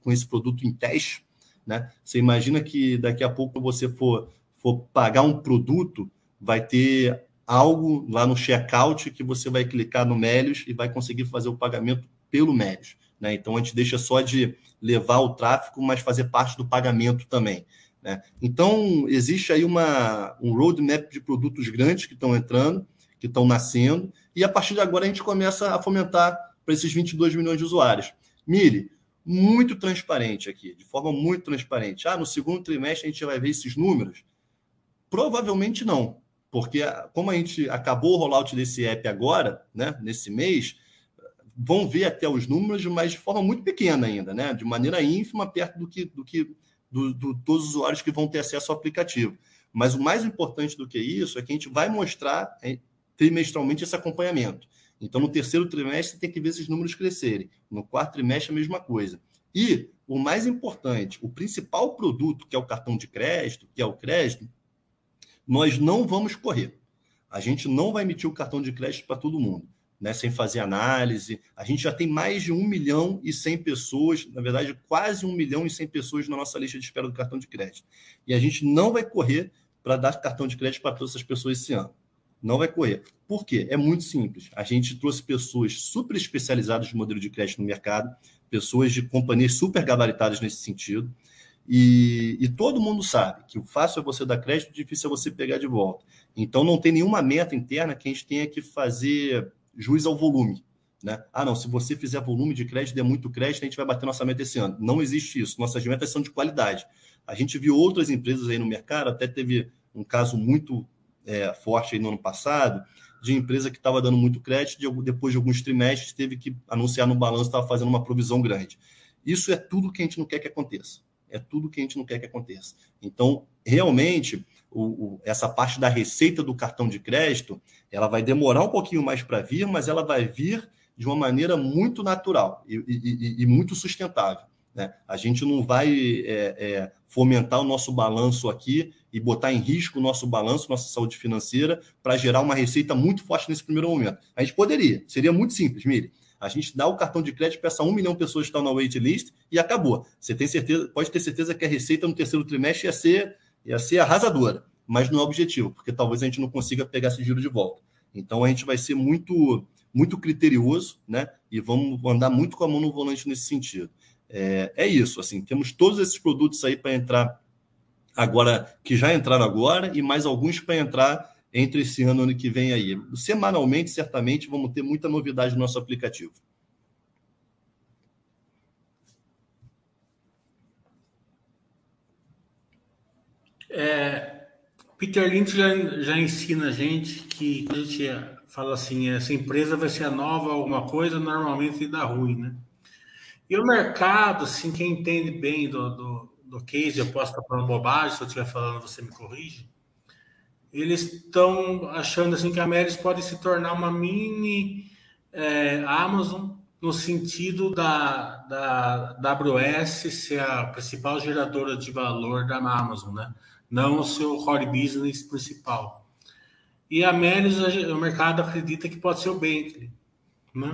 com esse produto em teste, né? Você imagina que daqui a pouco você for, for pagar um produto, vai ter algo lá no checkout que você vai clicar no Melios e vai conseguir fazer o pagamento pelo Melios. Né? Então a gente deixa só de levar o tráfego, mas fazer parte do pagamento também. Né? Então existe aí uma, um roadmap de produtos grandes que estão entrando, que estão nascendo, e a partir de agora a gente começa a fomentar para esses 22 milhões de usuários. Mire, muito transparente aqui, de forma muito transparente. Ah, no segundo trimestre a gente vai ver esses números? Provavelmente não porque como a gente acabou o rollout desse app agora, né, nesse mês, vão ver até os números, mas de forma muito pequena ainda, né, de maneira ínfima, perto do que, do que do, do, todos os usuários que vão ter acesso ao aplicativo. Mas o mais importante do que isso é que a gente vai mostrar é, trimestralmente esse acompanhamento. Então, no terceiro trimestre, tem que ver esses números crescerem. No quarto trimestre, a mesma coisa. E o mais importante, o principal produto, que é o cartão de crédito, que é o crédito, nós não vamos correr. A gente não vai emitir o cartão de crédito para todo mundo, né? sem fazer análise. A gente já tem mais de 1 milhão e 100 pessoas, na verdade, quase 1 milhão e 100 pessoas na nossa lista de espera do cartão de crédito. E a gente não vai correr para dar cartão de crédito para todas essas pessoas esse ano. Não vai correr. Por quê? É muito simples. A gente trouxe pessoas super especializadas no modelo de crédito no mercado, pessoas de companhias super gabaritadas nesse sentido. E, e, todo mundo sabe que o fácil é você dar crédito, difícil é você pegar de volta. Então não tem nenhuma meta interna que a gente tenha que fazer juiz ao volume. Né? Ah, não, se você fizer volume de crédito, der muito crédito, a gente vai bater nossa meta esse ano. Não existe isso. Nossas metas são de qualidade. A gente viu outras empresas aí no mercado, até teve um caso muito é, forte aí no ano passado, de empresa que estava dando muito crédito, de, depois de alguns trimestres, teve que anunciar no balanço, estava fazendo uma provisão grande. Isso é tudo que a gente não quer que aconteça é tudo que a gente não quer que aconteça. Então, realmente, o, o, essa parte da receita do cartão de crédito, ela vai demorar um pouquinho mais para vir, mas ela vai vir de uma maneira muito natural e, e, e muito sustentável. Né? A gente não vai é, é, fomentar o nosso balanço aqui e botar em risco o nosso balanço, nossa saúde financeira, para gerar uma receita muito forte nesse primeiro momento. A gente poderia, seria muito simples, Mire. A gente dá o cartão de crédito para essa um milhão de pessoas que estão na wait list e acabou. Você tem certeza, pode ter certeza que a receita no terceiro trimestre ia ser Ia ser arrasadora, mas não é objetivo, porque talvez a gente não consiga pegar esse giro de volta. Então a gente vai ser muito muito criterioso, né? E vamos andar muito com a mão no volante nesse sentido. É, é isso, assim, temos todos esses produtos aí para entrar agora, que já entraram agora, e mais alguns para entrar entre esse ano e ano que vem aí. Semanalmente, certamente, vamos ter muita novidade no nosso aplicativo. É, Peter Lynch já, já ensina a gente que a gente fala assim, essa empresa vai ser a nova alguma coisa, normalmente dá ruim, né? E o mercado, assim, quem entende bem do, do, do case, eu posso estar falando bobagem, se eu estiver falando você me corrige, eles estão achando assim que a Meris pode se tornar uma mini é, Amazon no sentido da, da AWS ser a principal geradora de valor da Amazon, né? Não o seu core business principal. E a Meris, o mercado acredita que pode ser o Bentley, né?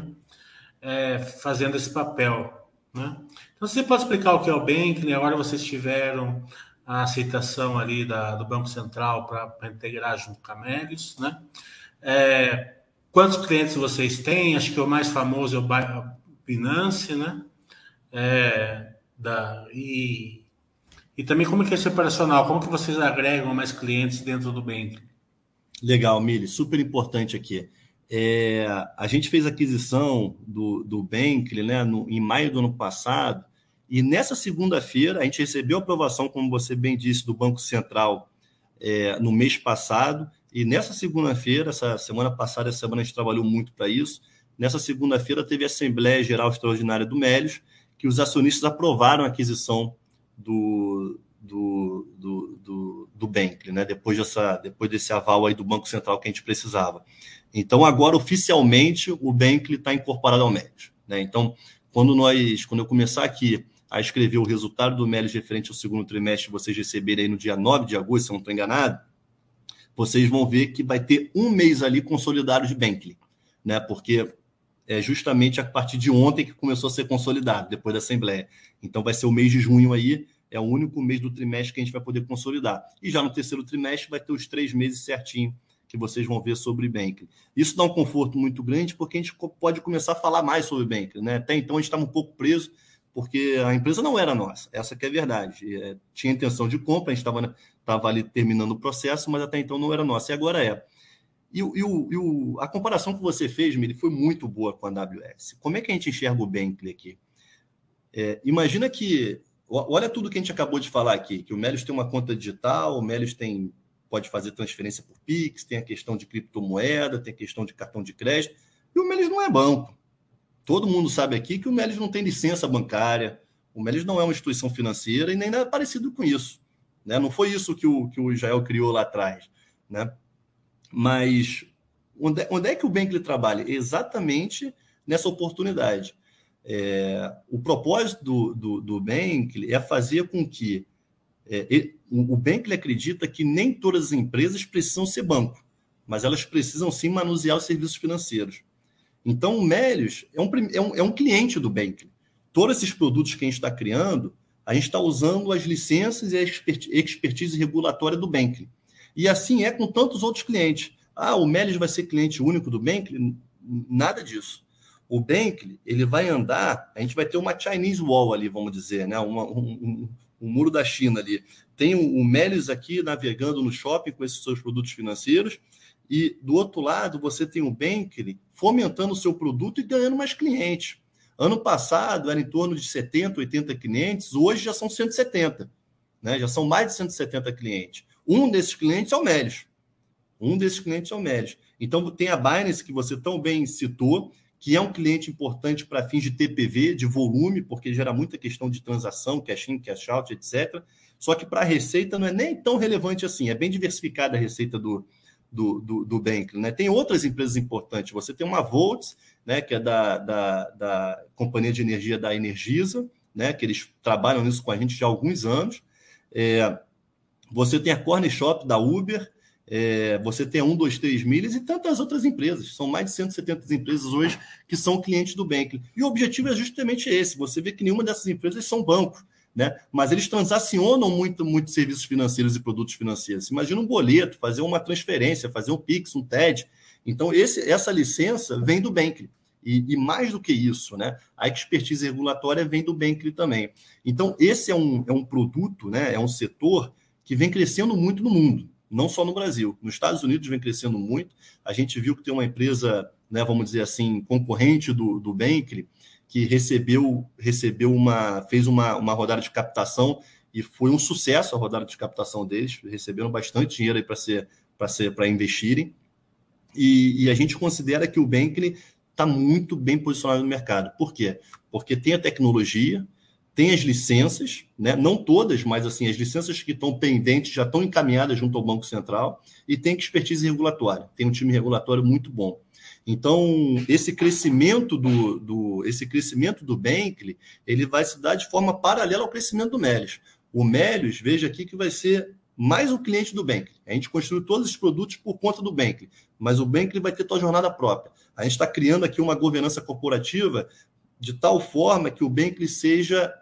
É, fazendo esse papel. Né? Então, você pode explicar o que é o Bentley? Agora vocês tiveram a aceitação ali da, do Banco Central para integrar junto com a Meris, né? É, quantos clientes vocês têm? Acho que o mais famoso é o Binance, né? É, da, e, e também como que é esse operacional? Como que vocês agregam mais clientes dentro do Bentley? Legal, Mili, super importante aqui. É, a gente fez aquisição do, do Bankly né, no, em maio do ano passado, e nessa segunda-feira a gente recebeu aprovação, como você bem disse, do Banco Central é, no mês passado, e nessa segunda-feira, essa semana passada, essa semana a gente trabalhou muito para isso. Nessa segunda-feira teve a Assembleia Geral Extraordinária do Melios, que os acionistas aprovaram a aquisição do, do, do, do, do Bankly, né? depois, dessa, depois desse aval aí do Banco Central que a gente precisava. Então, agora, oficialmente, o Bankly está incorporado ao Melios. Né? Então, quando nós, quando eu começar aqui a escrever o resultado do Melios referente ao segundo trimestre, vocês receberem aí no dia 9 de agosto, se eu não estou enganado, vocês vão ver que vai ter um mês ali consolidado de Bankly, né? Porque é justamente a partir de ontem que começou a ser consolidado, depois da Assembleia. Então vai ser o mês de junho aí, é o único mês do trimestre que a gente vai poder consolidar. E já no terceiro trimestre vai ter os três meses certinho que vocês vão ver sobre Bank. Isso dá um conforto muito grande, porque a gente pode começar a falar mais sobre Bank. Né? Até então a gente estava um pouco preso, porque a empresa não era nossa, essa que é a verdade. É, tinha intenção de compra, a gente estava ali terminando o processo, mas até então não era nossa, e agora é. E, e, e o, a comparação que você fez, Mili, foi muito boa com a AWS. Como é que a gente enxerga o Bentley aqui? É, imagina que Olha tudo que a gente acabou de falar aqui, que o Melios tem uma conta digital, o Melios tem, pode fazer transferência por Pix, tem a questão de criptomoeda, tem a questão de cartão de crédito, e o Melios não é banco. Todo mundo sabe aqui que o Melios não tem licença bancária, o Melios não é uma instituição financeira e nem nada parecido com isso. Né? Não foi isso que o, que o Israel criou lá atrás. Né? Mas onde, onde é que o Bankley trabalha? Exatamente nessa oportunidade. É, o propósito do, do, do Bankley é fazer com que é, ele, o Bankley acredita que nem todas as empresas precisam ser banco, mas elas precisam sim manusear os serviços financeiros. Então, o Melios é um, é um, é um cliente do Bankley. Todos esses produtos que a gente está criando, a gente está usando as licenças e a expertise regulatória do Bankley. E assim é com tantos outros clientes. Ah, o Melios vai ser cliente único do Bankley? Nada disso o Bentley ele vai andar, a gente vai ter uma Chinese Wall ali, vamos dizer, né? Uma, um, um, muro da China ali. Tem o, Melis aqui navegando no shopping com esses seus produtos financeiros, e do outro lado você tem o Bentley fomentando o seu produto e ganhando mais clientes. Ano passado era em torno de 70, 80 clientes, hoje já são 170, né? Já são mais de 170 clientes. Um desses clientes é o Melis. Um desses clientes é o Melis. Então tem a Binance que você tão bem citou, que é um cliente importante para fins de TPV, de volume, porque gera muita questão de transação, cash in, cash out, etc. Só que para a receita não é nem tão relevante assim, é bem diversificada a receita do, do, do, do Bank. Né? Tem outras empresas importantes. Você tem uma Volts, né, que é da, da, da companhia de energia da Energisa, né, que eles trabalham nisso com a gente já há alguns anos. É, você tem a Corner Shop da Uber, é, você tem a 1, 2, 3 milhas e tantas outras empresas. São mais de 170 empresas hoje que são clientes do Bank. E o objetivo é justamente esse: você vê que nenhuma dessas empresas são bancos. Né? Mas eles transacionam muito, muito serviços financeiros e produtos financeiros. Imagina um boleto, fazer uma transferência, fazer um Pix, um TED. Então, esse, essa licença vem do Bank. E, e, mais do que isso, né? A expertise regulatória vem do Bank também. Então, esse é um, é um produto, né? É um setor que vem crescendo muito no mundo, não só no Brasil. Nos Estados Unidos vem crescendo muito. A gente viu que tem uma empresa, né, vamos dizer assim, concorrente do, do Bank, que recebeu, recebeu uma, fez uma, uma rodada de captação e foi um sucesso a rodada de captação deles, receberam bastante dinheiro para ser para ser para investirem. E, e, a gente considera que o Bankley está muito bem posicionado no mercado. Por quê? Porque tem a tecnologia, tem as licenças, né? não todas, mas assim, as licenças que estão pendentes já estão encaminhadas junto ao Banco Central e tem expertise regulatória, tem um time regulatório muito bom. Então, esse crescimento do, do, esse crescimento do Bankley, ele vai se dar de forma paralela ao crescimento do Melius. O Melius, veja aqui que vai ser mais um cliente do Bankley. A gente construiu todos os produtos por conta do Bankley, mas o Bankley vai ter sua jornada própria. A gente está criando aqui uma governança corporativa de tal forma que o Bankley seja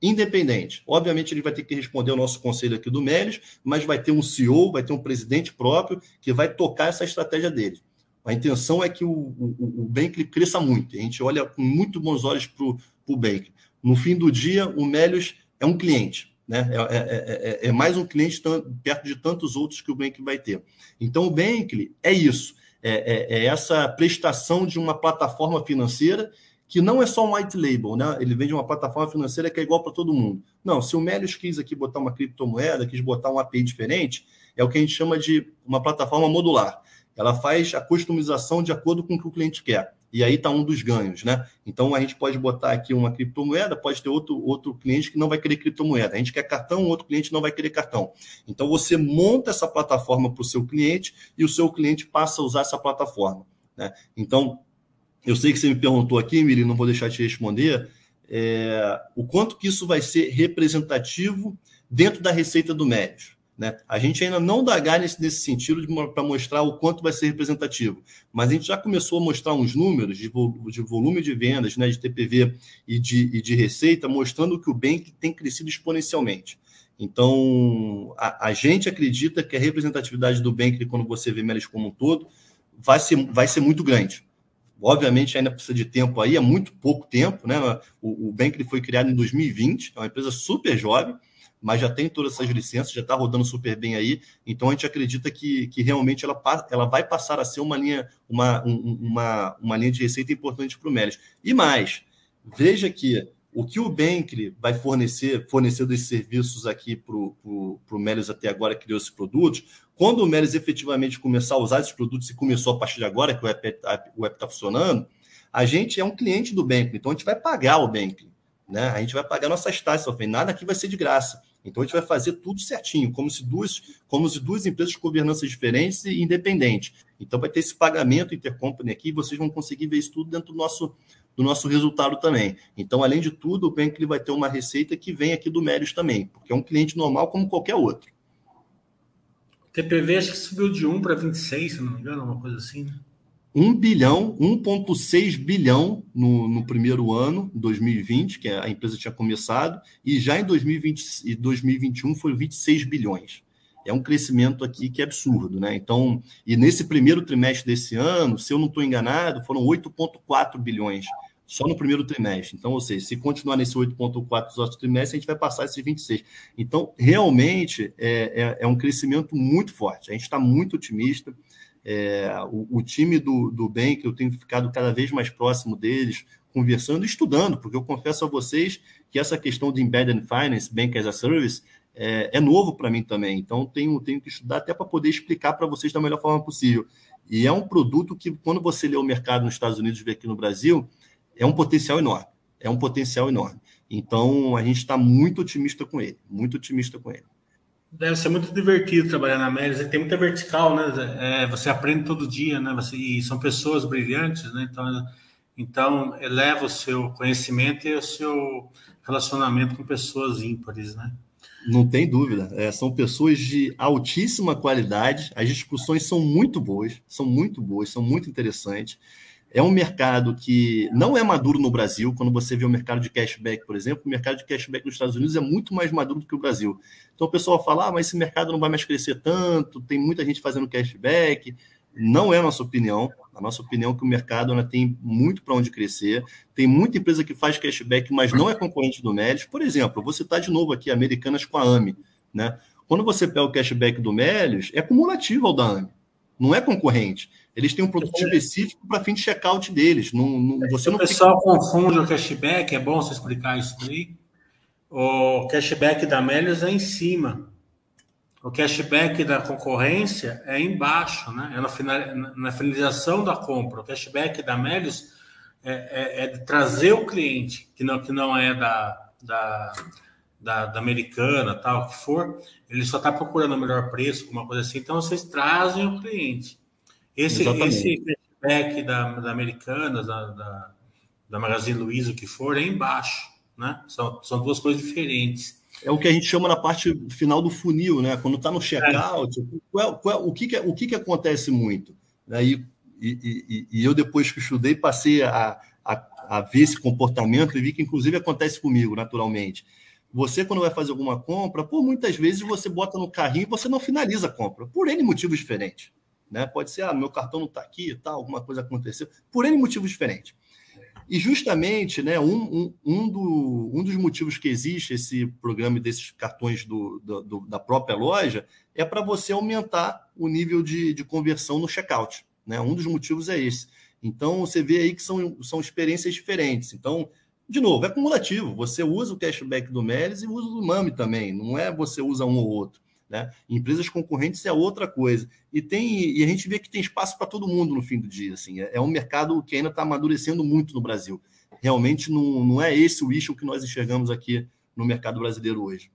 independente. Obviamente, ele vai ter que responder ao nosso conselho aqui do Melius, mas vai ter um CEO, vai ter um presidente próprio que vai tocar essa estratégia dele. A intenção é que o, o, o Bankley cresça muito. A gente olha com muito bons olhos para o Bankley. No fim do dia, o Melius é um cliente. Né? É, é, é, é mais um cliente perto de tantos outros que o Bankley vai ter. Então, o Bankley é isso. É, essa prestação de uma plataforma financeira que não é só um white label, né? Ele vende uma plataforma financeira que é igual para todo mundo. Não, se o Melius quis aqui botar uma criptomoeda, quis botar um API diferente, é o que a gente chama de uma plataforma modular. Ela faz a customização de acordo com o que o cliente quer. E aí está um dos ganhos, né? Então a gente pode botar aqui uma criptomoeda, pode ter outro, outro cliente que não vai querer criptomoeda. A gente quer cartão, outro cliente não vai querer cartão. Então você monta essa plataforma para o seu cliente e o seu cliente passa a usar essa plataforma. Né? Então, eu sei que você me perguntou aqui, Miri, não vou deixar de responder, é, o quanto que isso vai ser representativo dentro da receita do médio. Né? A gente ainda não dá gás nesse, sentido para mostrar o quanto vai ser representativo, mas a gente já começou a mostrar uns números de, de volume de vendas, né, de TPV e de, e de receita, mostrando que o Bank tem crescido exponencialmente. Então, a, a, gente acredita que a representatividade do Bank, quando você vê Melis como um todo, vai ser, vai ser muito grande. Obviamente, ainda precisa de tempo aí, é muito pouco tempo. Né? O, o Bank foi criado em 2020, é uma empresa super jovem, mas já tem todas essas licenças, já está rodando super bem aí. Então a gente acredita que, que realmente ela, ela vai passar a ser uma linha, uma, uma, uma linha de receita importante para o Melis. E mais, veja que o que o Bankly vai fornecer, fornecer desses serviços aqui para o Melis até agora, criou esses produtos, quando o Melis efetivamente começar a usar esses produtos, e começou a partir de agora, que o app está funcionando, a gente é um cliente do Bankly, então a gente vai pagar o Bankly. Né? A gente vai pagar nossas taxas, nada aqui vai ser de graça. Então a gente vai fazer tudo certinho, como se duas, como se duas empresas com governanças diferentes e independentes. Então vai ter esse pagamento intercompany aqui, vocês vão conseguir ver isso tudo dentro do nosso, do nosso resultado também. Então, além de tudo, o Bank vai ter uma receita que vem aqui do Mérios também, porque é um cliente normal como qualquer outro. TPV acho que subiu de 1 para 26, se não me engano, uma coisa assim, né? 1 bilhão, 1,6 bilhão no, no, primeiro ano, 2020, que a empresa tinha começado, e já em 2020 e 2021 foi 26 bilhões. É um crescimento aqui que é absurdo, né? Então, e nesse primeiro trimestre desse ano, se eu não estou enganado, foram 8,4 bilhões só no primeiro trimestre. Então, ou seja, se continuar nesse 8,4 dos outros trimestres, a gente vai passar esses 26. Então, realmente é, é, é um crescimento muito forte. A gente está muito otimista. É, o, o, time do, do Bank, eu tenho ficado cada vez mais próximo deles, conversando e estudando, porque eu confesso a vocês que essa questão de Embedded Finance, Bank as a Service, é, é novo para mim também. Então, tenho, tenho que estudar até para poder explicar para vocês da melhor forma possível. E é um produto que, quando você lê o mercado nos Estados Unidos e vê aqui no Brasil, é um potencial enorme. É um potencial enorme. Então, a gente está muito otimista com ele, muito otimista com ele. Deve ser muito divertido trabalhar na Melis. Tem muita vertical, né? É, você aprende todo dia, né? Você, e são pessoas brilhantes, né? Então, então eleva o seu conhecimento e o seu relacionamento com pessoas ímpares, né? Não tem dúvida. É, são pessoas de altíssima qualidade. As discussões são muito boas, são muito boas, são muito interessantes. É um mercado que não é maduro no Brasil. Quando você vê o mercado de cashback, por exemplo, o mercado de cashback nos Estados Unidos é muito mais maduro do que o Brasil. Então o pessoal fala, ah, mas esse mercado não vai mais crescer tanto, tem muita gente fazendo cashback. Não é a nossa opinião. A nossa opinião é que o mercado ainda tem muito para onde crescer. Tem muita empresa que faz cashback, mas não é concorrente do Melis. Por exemplo, vou citar de novo aqui Americanas com a AMI. Né? Quando você pega o cashback do Melios, é cumulativo ao da AMI. Não é concorrente. Eles têm um produto é. específico para fim de checkout deles. Não, não, você o não pessoal fica... confunde o cashback, é bom você explicar isso aí. O cashback da Melios é em cima. O cashback da concorrência é embaixo, né? É na, final, na finalização da compra. O cashback da Melios é, é, é, de trazer o cliente, que não, que não é da, da, da, da americana, tal, que for, ele só está procurando o melhor preço, alguma coisa assim, então vocês trazem o cliente. Esse, esse cashback da, da Americanas, da, da, da Magazine Luiza, o que for, é embaixo. Né? São, são duas coisas diferentes. É o que a gente chama na parte final do funil, né? Quando está no checkout, é. qual, qual, o, que, que, o que, que acontece muito? Aí, e, e, e, eu, depois que estudei, passei a, a, a ver esse comportamento e vi que, inclusive, acontece comigo, naturalmente. Você, quando vai fazer alguma compra, por muitas vezes você bota no carrinho e você não finaliza a compra, por N motivos diferentes. Né? Pode ser, ah, meu cartão não está aqui tal, alguma coisa aconteceu, por N motivos diferentes. E justamente, né, um, um, um, do, um dos motivos que existe esse programa desses cartões do, do, da própria loja é para você aumentar o nível de, de conversão no checkout. Né? Um dos motivos é esse. Então, você vê aí que são, são experiências diferentes. Então, de novo, é cumulativo. Você usa o cashback do Melis e usa o do Mami também. Não é você usa um ou outro. Né? Empresas concorrentes é outra coisa. E tem e a gente vê que tem espaço para todo mundo no fim do dia. Assim. É, é um mercado que ainda está amadurecendo muito no Brasil. Realmente não, não é esse o issue que nós enxergamos aqui no mercado brasileiro hoje.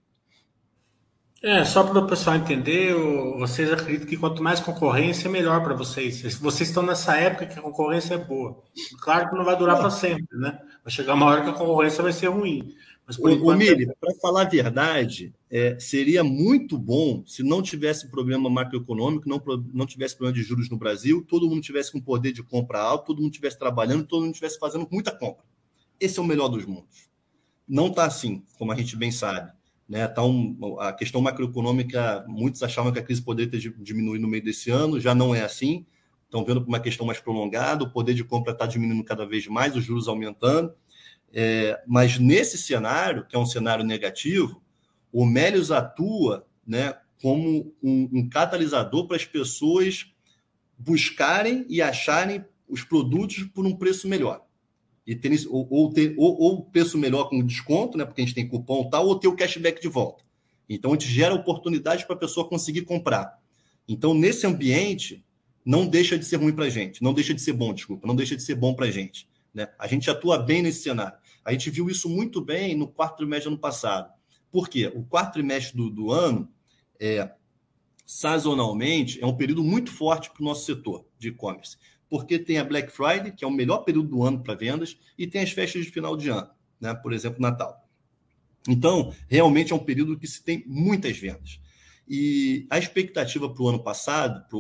É, só para o pessoal entender, vocês acreditam que quanto mais concorrência, melhor para vocês. Vocês estão nessa época que a concorrência é boa. Claro que não vai durar para sempre, né? Vai chegar uma hora que a concorrência vai ser ruim. Mas o, enquanto... Mili, para falar a verdade, é, seria muito bom se não tivesse problema macroeconômico, não, não tivesse problema de juros no Brasil, todo mundo tivesse com poder de compra alto, todo mundo estivesse trabalhando, todo mundo estivesse fazendo muita compra. Esse é o melhor dos mundos. Não está assim, como a gente bem sabe. Né? Tá um, a questão macroeconômica, muitos achavam que a crise poderia ter diminuído no meio desse ano, já não é assim. Estão vendo uma questão mais prolongada, o poder de compra está diminuindo cada vez mais, os juros aumentando. É, mas nesse cenário, que é um cenário negativo, o Melius atua né, como um, um catalisador para as pessoas buscarem e acharem os produtos por um preço melhor. E ter, ou, ou, ter, ou, ou preço melhor com desconto, né, porque a gente tem cupom tal, ou ter o cashback de volta. Então, a gente gera oportunidade para a pessoa conseguir comprar. Então, nesse ambiente, não deixa de ser ruim para a gente, não deixa de ser bom, desculpa, não deixa de ser bom para a gente. Né? A gente atua bem nesse cenário. A gente viu isso muito bem no quarto trimestre do ano passado. Por quê? O quarto trimestre do, do ano, é, sazonalmente, é um período muito forte para o nosso setor de e-commerce. Porque tem a Black Friday, que é o melhor período do ano para vendas, e tem as festas de final de ano, né? por exemplo, Natal. Então, realmente é um período que se tem muitas vendas. E a expectativa para o ano passado, para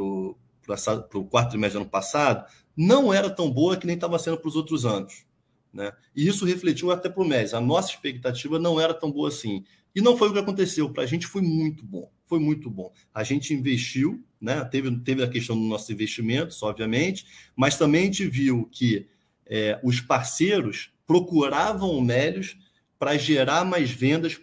o quarto trimestre do ano passado, não era tão boa que nem estava sendo para os outros anos. Né? E isso refletiu até para o MES. A nossa expectativa não era tão boa assim. E não foi o que aconteceu. Para a gente foi muito bom. Foi muito bom. A gente investiu, né? teve, teve a questão dos nossos investimentos, obviamente, mas também a gente viu que é, os parceiros procuravam o Melios para gerar mais vendas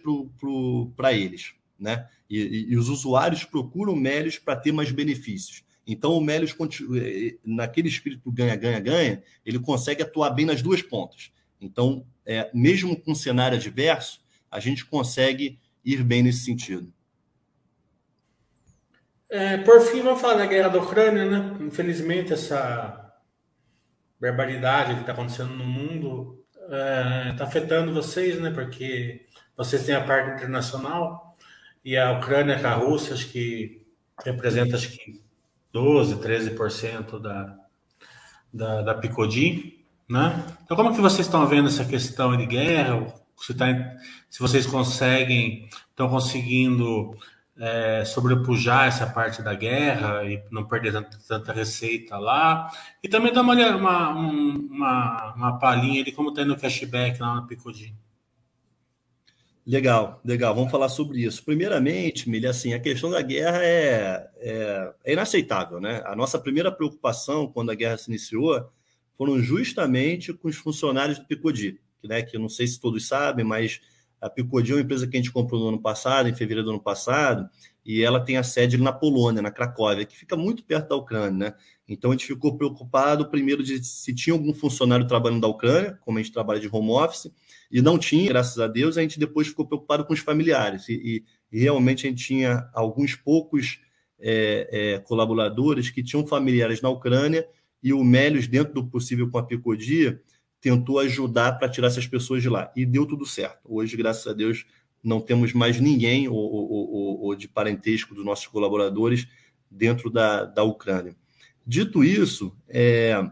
para eles. Né? E, e, e, os usuários procuram o para ter mais benefícios. Então, o Melios, eh, eh, naquele espírito ganha-ganha-ganha, ele consegue atuar bem nas duas pontas. Então, é, mesmo com um cenário adverso, a gente consegue ir bem nesse sentido. É, por fim, vamos falar da guerra da Ucrânia, né? Infelizmente, essa barbaridade que está acontecendo no mundo está é, tá afetando vocês, né? Porque vocês têm a parte internacional e a Ucrânia com a Rússia, acho que representa acho que 12, 13% da, da, da Picodi, né? Então, como que vocês estão vendo essa questão de guerra? Se, tá, se vocês conseguem, estão conseguindo é, sobrepujar essa parte da guerra e não perder tanta, tanta receita lá. E também dar uma, uma, uma, uma palhinha de como tem no cashback lá no Picodinho. Legal, legal. Vamos falar sobre isso. Primeiramente, Milha, assim, a questão da guerra é, é, é, inaceitável, né? A nossa primeira preocupação quando a guerra se iniciou foram justamente com os funcionários do Picodi, que, né, que eu não sei se todos sabem, mas a Picodi é uma empresa que a gente comprou no ano passado, em fevereiro do ano passado, e ela tem a sede na Polônia, na Cracóvia, que fica muito perto da Ucrânia, né? Então a gente ficou preocupado, primeiro, de se tinha algum funcionário trabalhando da Ucrânia, como a gente trabalha de home office, e não tinha, graças a Deus, a gente depois ficou preocupado com os familiares. E, e, realmente a gente tinha alguns poucos é, é, colaboradores que tinham familiares na Ucrânia, e o Melios, dentro do possível com a Picodia, tentou ajudar para tirar essas pessoas de lá. E deu tudo certo. Hoje, graças a Deus, não temos mais ninguém ou, ou, ou, ou de parentesco dos nossos colaboradores dentro da, da Ucrânia. Dito isso, é,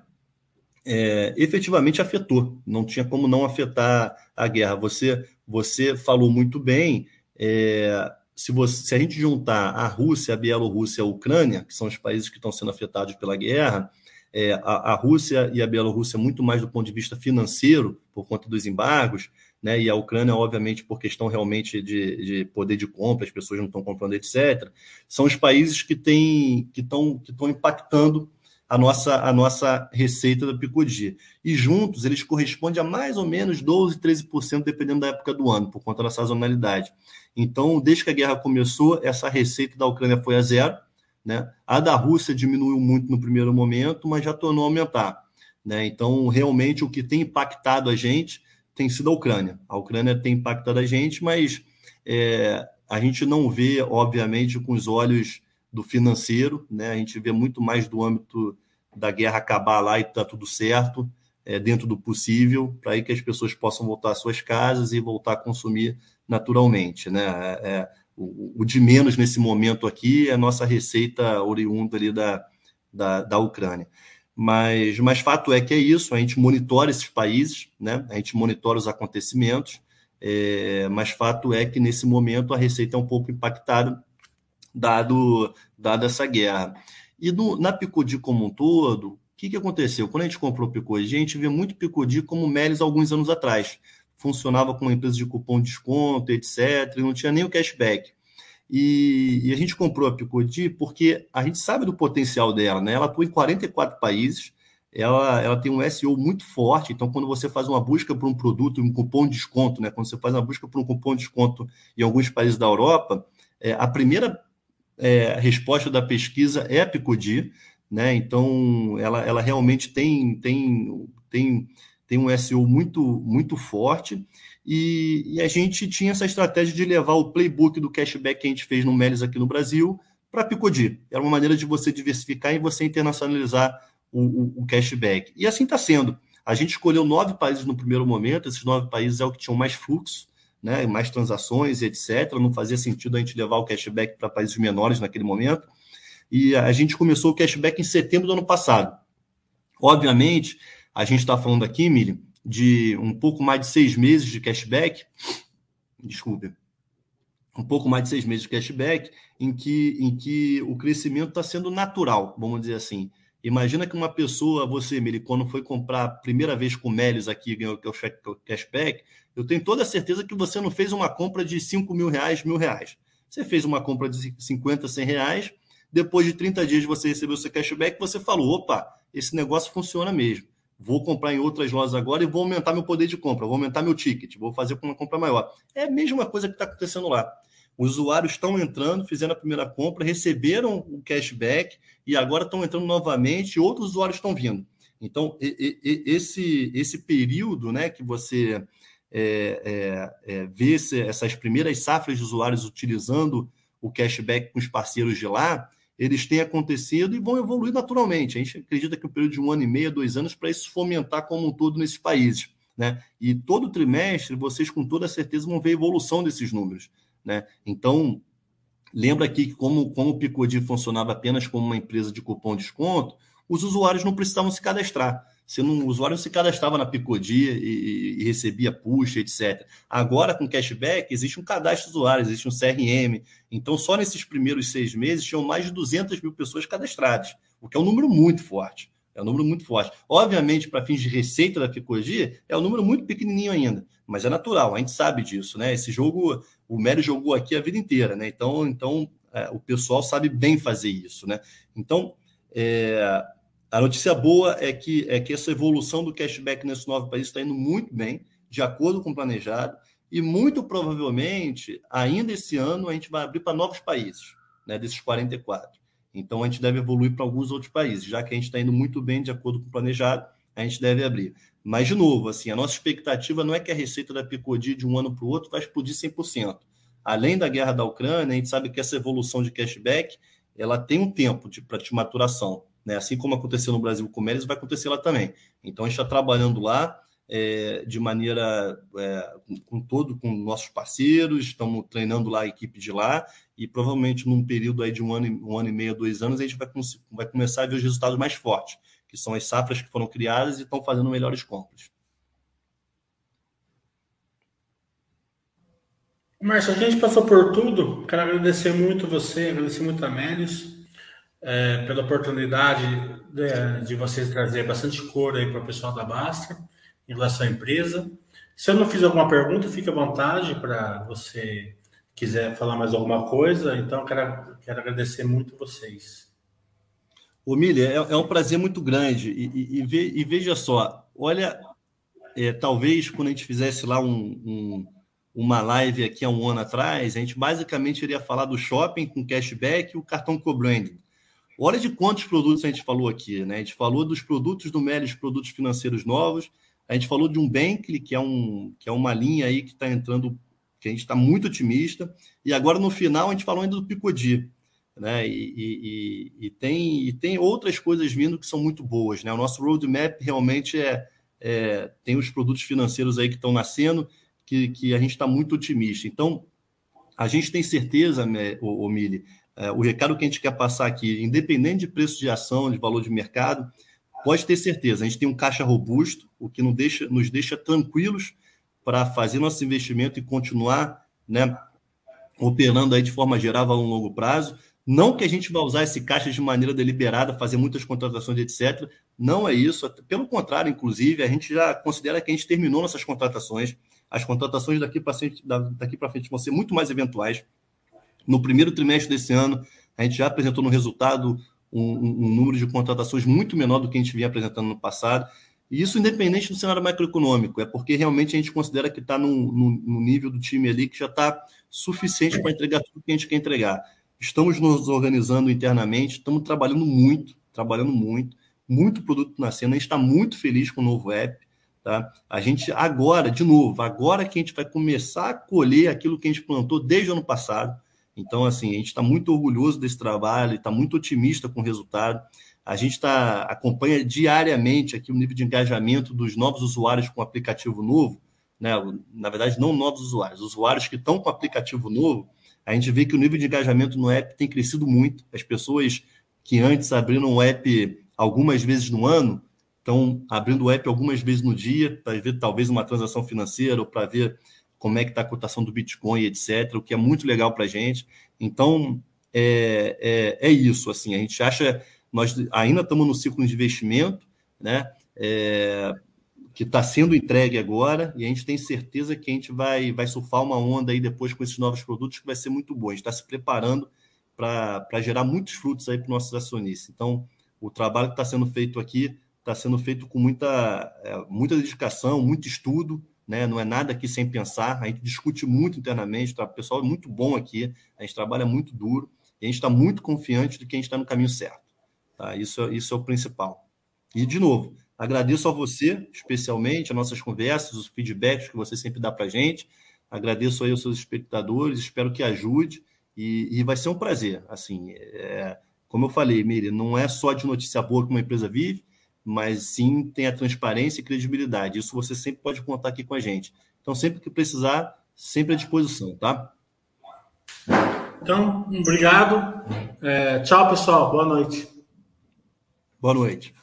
é, efetivamente afetou. Não tinha como não afetar a guerra. Você, você falou muito bem. É, se, você, se a gente juntar a Rússia, a Bielorrússia e a Ucrânia, que são os países que estão sendo afetados pela guerra, é, a, a, Rússia e a Bielorrússia muito mais do ponto de vista financeiro, por conta dos embargos, né, e a Ucrânia, obviamente, por questão realmente de, de poder de compra, as pessoas não estão comprando, etc., são os países que têm que estão que estão impactando a nossa, a nossa receita da Picodi. E juntos eles correspondem a mais ou menos 12%, 13%, dependendo da época do ano, por conta da sazonalidade. Então, desde que a guerra começou, essa receita da Ucrânia foi a zero, né? A da Rússia diminuiu muito no primeiro momento, mas já tornou a aumentar. Né? Então, realmente, o que tem impactado a gente tem sido a Ucrânia. A Ucrânia tem impactado a gente, mas é, a gente não vê, obviamente, com os olhos do financeiro, né? a gente vê muito mais do âmbito da guerra acabar lá e está tudo certo, é, dentro do possível, para aí que as pessoas possam voltar às suas casas e voltar a consumir naturalmente. Né? É, é o, o, de menos nesse momento aqui é a nossa receita oriunda ali da, da, da Ucrânia. Mas, mas fato é que é isso, a gente monitora esses países, né? a gente monitora os acontecimentos, é, mas fato é que nesse momento a receita é um pouco impactada, dado, dado essa guerra. E no, na Picodi como um todo, o que, que aconteceu? Quando a gente comprou Picodi, a gente vê muito Picodi como Melis alguns anos atrás funcionava com empresa de cupom de desconto, etc., e não tinha nem o cashback. E, e, a gente comprou a Picodi porque a gente sabe do potencial dela, né? Ela atua em 44 países, ela, ela tem um SEO muito forte, então quando você faz uma busca por um produto, um cupom de desconto, né? Quando você faz uma busca por um cupom de desconto em alguns países da Europa, é, a primeira é, resposta da pesquisa é a Picodi, né? Então ela, ela realmente tem, tem, tem tem um SEO muito, muito forte. E, e, a gente tinha essa estratégia de levar o playbook do cashback que a gente fez no Melis aqui no Brasil para Picodi. Era uma maneira de você diversificar e você internacionalizar o, o, o cashback. E assim está sendo. A gente escolheu nove países no primeiro momento, esses nove países é o que tinham mais fluxo, né, mais transações, etc. Não fazia sentido a gente levar o cashback para países menores naquele momento. E a gente começou o cashback em setembro do ano passado. Obviamente, a gente está falando aqui, Mili, de um pouco mais de seis meses de cashback. Desculpe. Um pouco mais de seis meses de cashback, em que, em que o crescimento está sendo natural, vamos dizer assim. Imagina que uma pessoa, você, Mili, quando foi comprar a primeira vez com Melis aqui, ganhou o cashback, eu tenho toda a certeza que você não fez uma compra de 5 mil reais, mil reais. Você fez uma compra de 50, 100 reais, depois de 30 dias você recebeu seu cashback, você falou, opa, esse negócio funciona mesmo vou comprar em outras lojas agora e vou aumentar meu poder de compra, vou aumentar meu ticket, vou fazer com uma compra maior. É a mesma coisa que está acontecendo lá. Os usuários estão entrando, fizeram a primeira compra, receberam o cashback e agora estão entrando novamente e outros usuários estão vindo. Então, esse, esse período né, que você é, é, é, vê essas primeiras safras de usuários utilizando o cashback com os parceiros de lá, eles têm acontecido e vão evoluir naturalmente. A gente acredita que um período de um ano e meio, dois anos, para isso fomentar como um todo nesses países. Né? E todo trimestre, vocês com toda certeza vão ver a evolução desses números. Né? Então, lembra aqui que como, como o Picodi funcionava apenas como uma empresa de cupom de desconto, os usuários não precisavam se cadastrar. Não, o usuário se cadastrava na Picodi e, e, recebia push, etc. Agora, com cashback, existe um cadastro usuário, existe um CRM. Então, só nesses primeiros seis meses, tinham mais de 200 mil pessoas cadastradas, o que é um número muito forte. É um número muito forte. Obviamente, para fins de receita da Picodi, é um número muito pequenininho ainda, mas é natural, a gente sabe disso, né? Esse jogo, o Mério jogou aqui a vida inteira, né? Então, então é, o pessoal sabe bem fazer isso, né? Então, é, a notícia boa é que, é que essa evolução do cashback nesse novo país está indo muito bem, de acordo com o planejado, e muito provavelmente, ainda esse ano, a gente vai abrir para novos países, né, desses 44. Então, a gente deve evoluir para alguns outros países, já que a gente está indo muito bem, de acordo com o planejado, a gente deve abrir. Mas, de novo, assim, a nossa expectativa não é que a receita da Picodi de um ano para o outro vai explodir 100%. Além da guerra da Ucrânia, a gente sabe que essa evolução de cashback ela tem um tempo de, de maturação. Né? Assim como aconteceu no Brasil com o Meres, vai acontecer lá também. Então, a gente está trabalhando lá é, de maneira é, com todo, com nossos parceiros, estamos treinando lá a equipe de lá, e provavelmente num período aí de um ano, um ano e meio, dois anos, a gente vai, vai começar a ver os resultados mais fortes, que são as safras que foram criadas e estão fazendo melhores compras. Márcio, a gente passou por tudo. Quero agradecer muito você, agradecer muito a Mélios é, pela oportunidade de, de, vocês trazer bastante cor aí para o pessoal da Basta em relação à empresa. Se eu não fiz alguma pergunta, fique à vontade para você quiser falar mais alguma coisa. Então, quero, quero agradecer muito vocês. Ô, Mili, é, é, um prazer muito grande. E, e, e, ve, e veja só, olha, é, talvez quando a gente fizesse lá um, um, uma live aqui há um ano atrás, a gente basicamente iria falar do shopping com cashback e o cartão co-branding. Olha de quantos produtos a gente falou aqui, né? A gente falou dos produtos do Melis, produtos financeiros novos. A gente falou de um Bankly, que é, um, que é uma linha aí que está entrando, que a gente está muito otimista. E agora, no final, a gente falou ainda do Picodi. Né? E, e, e, tem, e tem outras coisas vindo que são muito boas. Né? O nosso roadmap realmente é, é tem os produtos financeiros aí que estão nascendo, que, que a gente está muito otimista. Então, a gente tem certeza, o, o Mili, é, o recado que a gente quer passar aqui, independente de preço de ação, de valor de mercado, pode ter certeza, a gente tem um caixa robusto, o que nos deixa, nos deixa tranquilos para fazer nosso investimento e continuar né, operando aí de forma geral a um longo prazo. Não que a gente vai usar esse caixa de maneira deliberada, fazer muitas contratações, etc. Não é isso. Pelo contrário, inclusive, a gente já considera que a gente terminou nossas contratações. As contratações daqui para frente, daqui frente vão ser muito mais eventuais. No primeiro trimestre desse ano, a gente já apresentou no resultado um, um, número de contratações muito menor do que a gente vinha apresentando no passado. E isso independente do cenário macroeconômico, é porque realmente a gente considera que está no, nível do time ali que já está suficiente para entregar tudo que a gente quer entregar. Estamos nos organizando internamente, estamos trabalhando muito, trabalhando muito, muito produto nascendo, a gente está muito feliz com o novo app. Tá? A gente agora, de novo, agora que a gente vai começar a colher aquilo que a gente plantou desde o ano passado, então, assim, a gente está muito orgulhoso desse trabalho, está muito otimista com o resultado. A gente tá, acompanha diariamente aqui o nível de engajamento dos novos usuários com o aplicativo novo. Né? Na verdade, não novos usuários, usuários que estão com o aplicativo novo. A gente vê que o nível de engajamento no app tem crescido muito. As pessoas que antes abriram o app algumas vezes no ano estão abrindo o app algumas vezes no dia para ver talvez uma transação financeira ou para ver como é que está a cotação do Bitcoin, etc., o que é muito legal para a gente. Então, é, é, é, isso, assim, a gente acha, nós ainda estamos no ciclo de investimento, né, é, que está sendo entregue agora, e a gente tem certeza que a gente vai, vai surfar uma onda aí depois com esses novos produtos que vai ser muito bom. A gente está se preparando para gerar muitos frutos aí para os nossos acionistas. Então, o trabalho que está sendo feito aqui está sendo feito com muita, é, muita dedicação, muito estudo, né? não é nada aqui sem pensar, a gente discute muito internamente, tá? o pessoal é muito bom aqui, a gente trabalha muito duro, e a gente está muito confiante de que a gente está no caminho certo. Tá? Isso, isso é o principal. E, de novo, agradeço a você, especialmente, as nossas conversas, os feedbacks que você sempre dá para a gente, agradeço aí aos seus espectadores, espero que ajude, e, e vai ser um prazer. Assim, é, como eu falei, Miri, não é só de notícia boa que uma empresa vive, mas sim tem a transparência e credibilidade. Isso você sempre pode contar aqui com a gente. Então, sempre que precisar, sempre à disposição, tá? Então, obrigado. É, tchau, pessoal. Boa noite. Boa noite.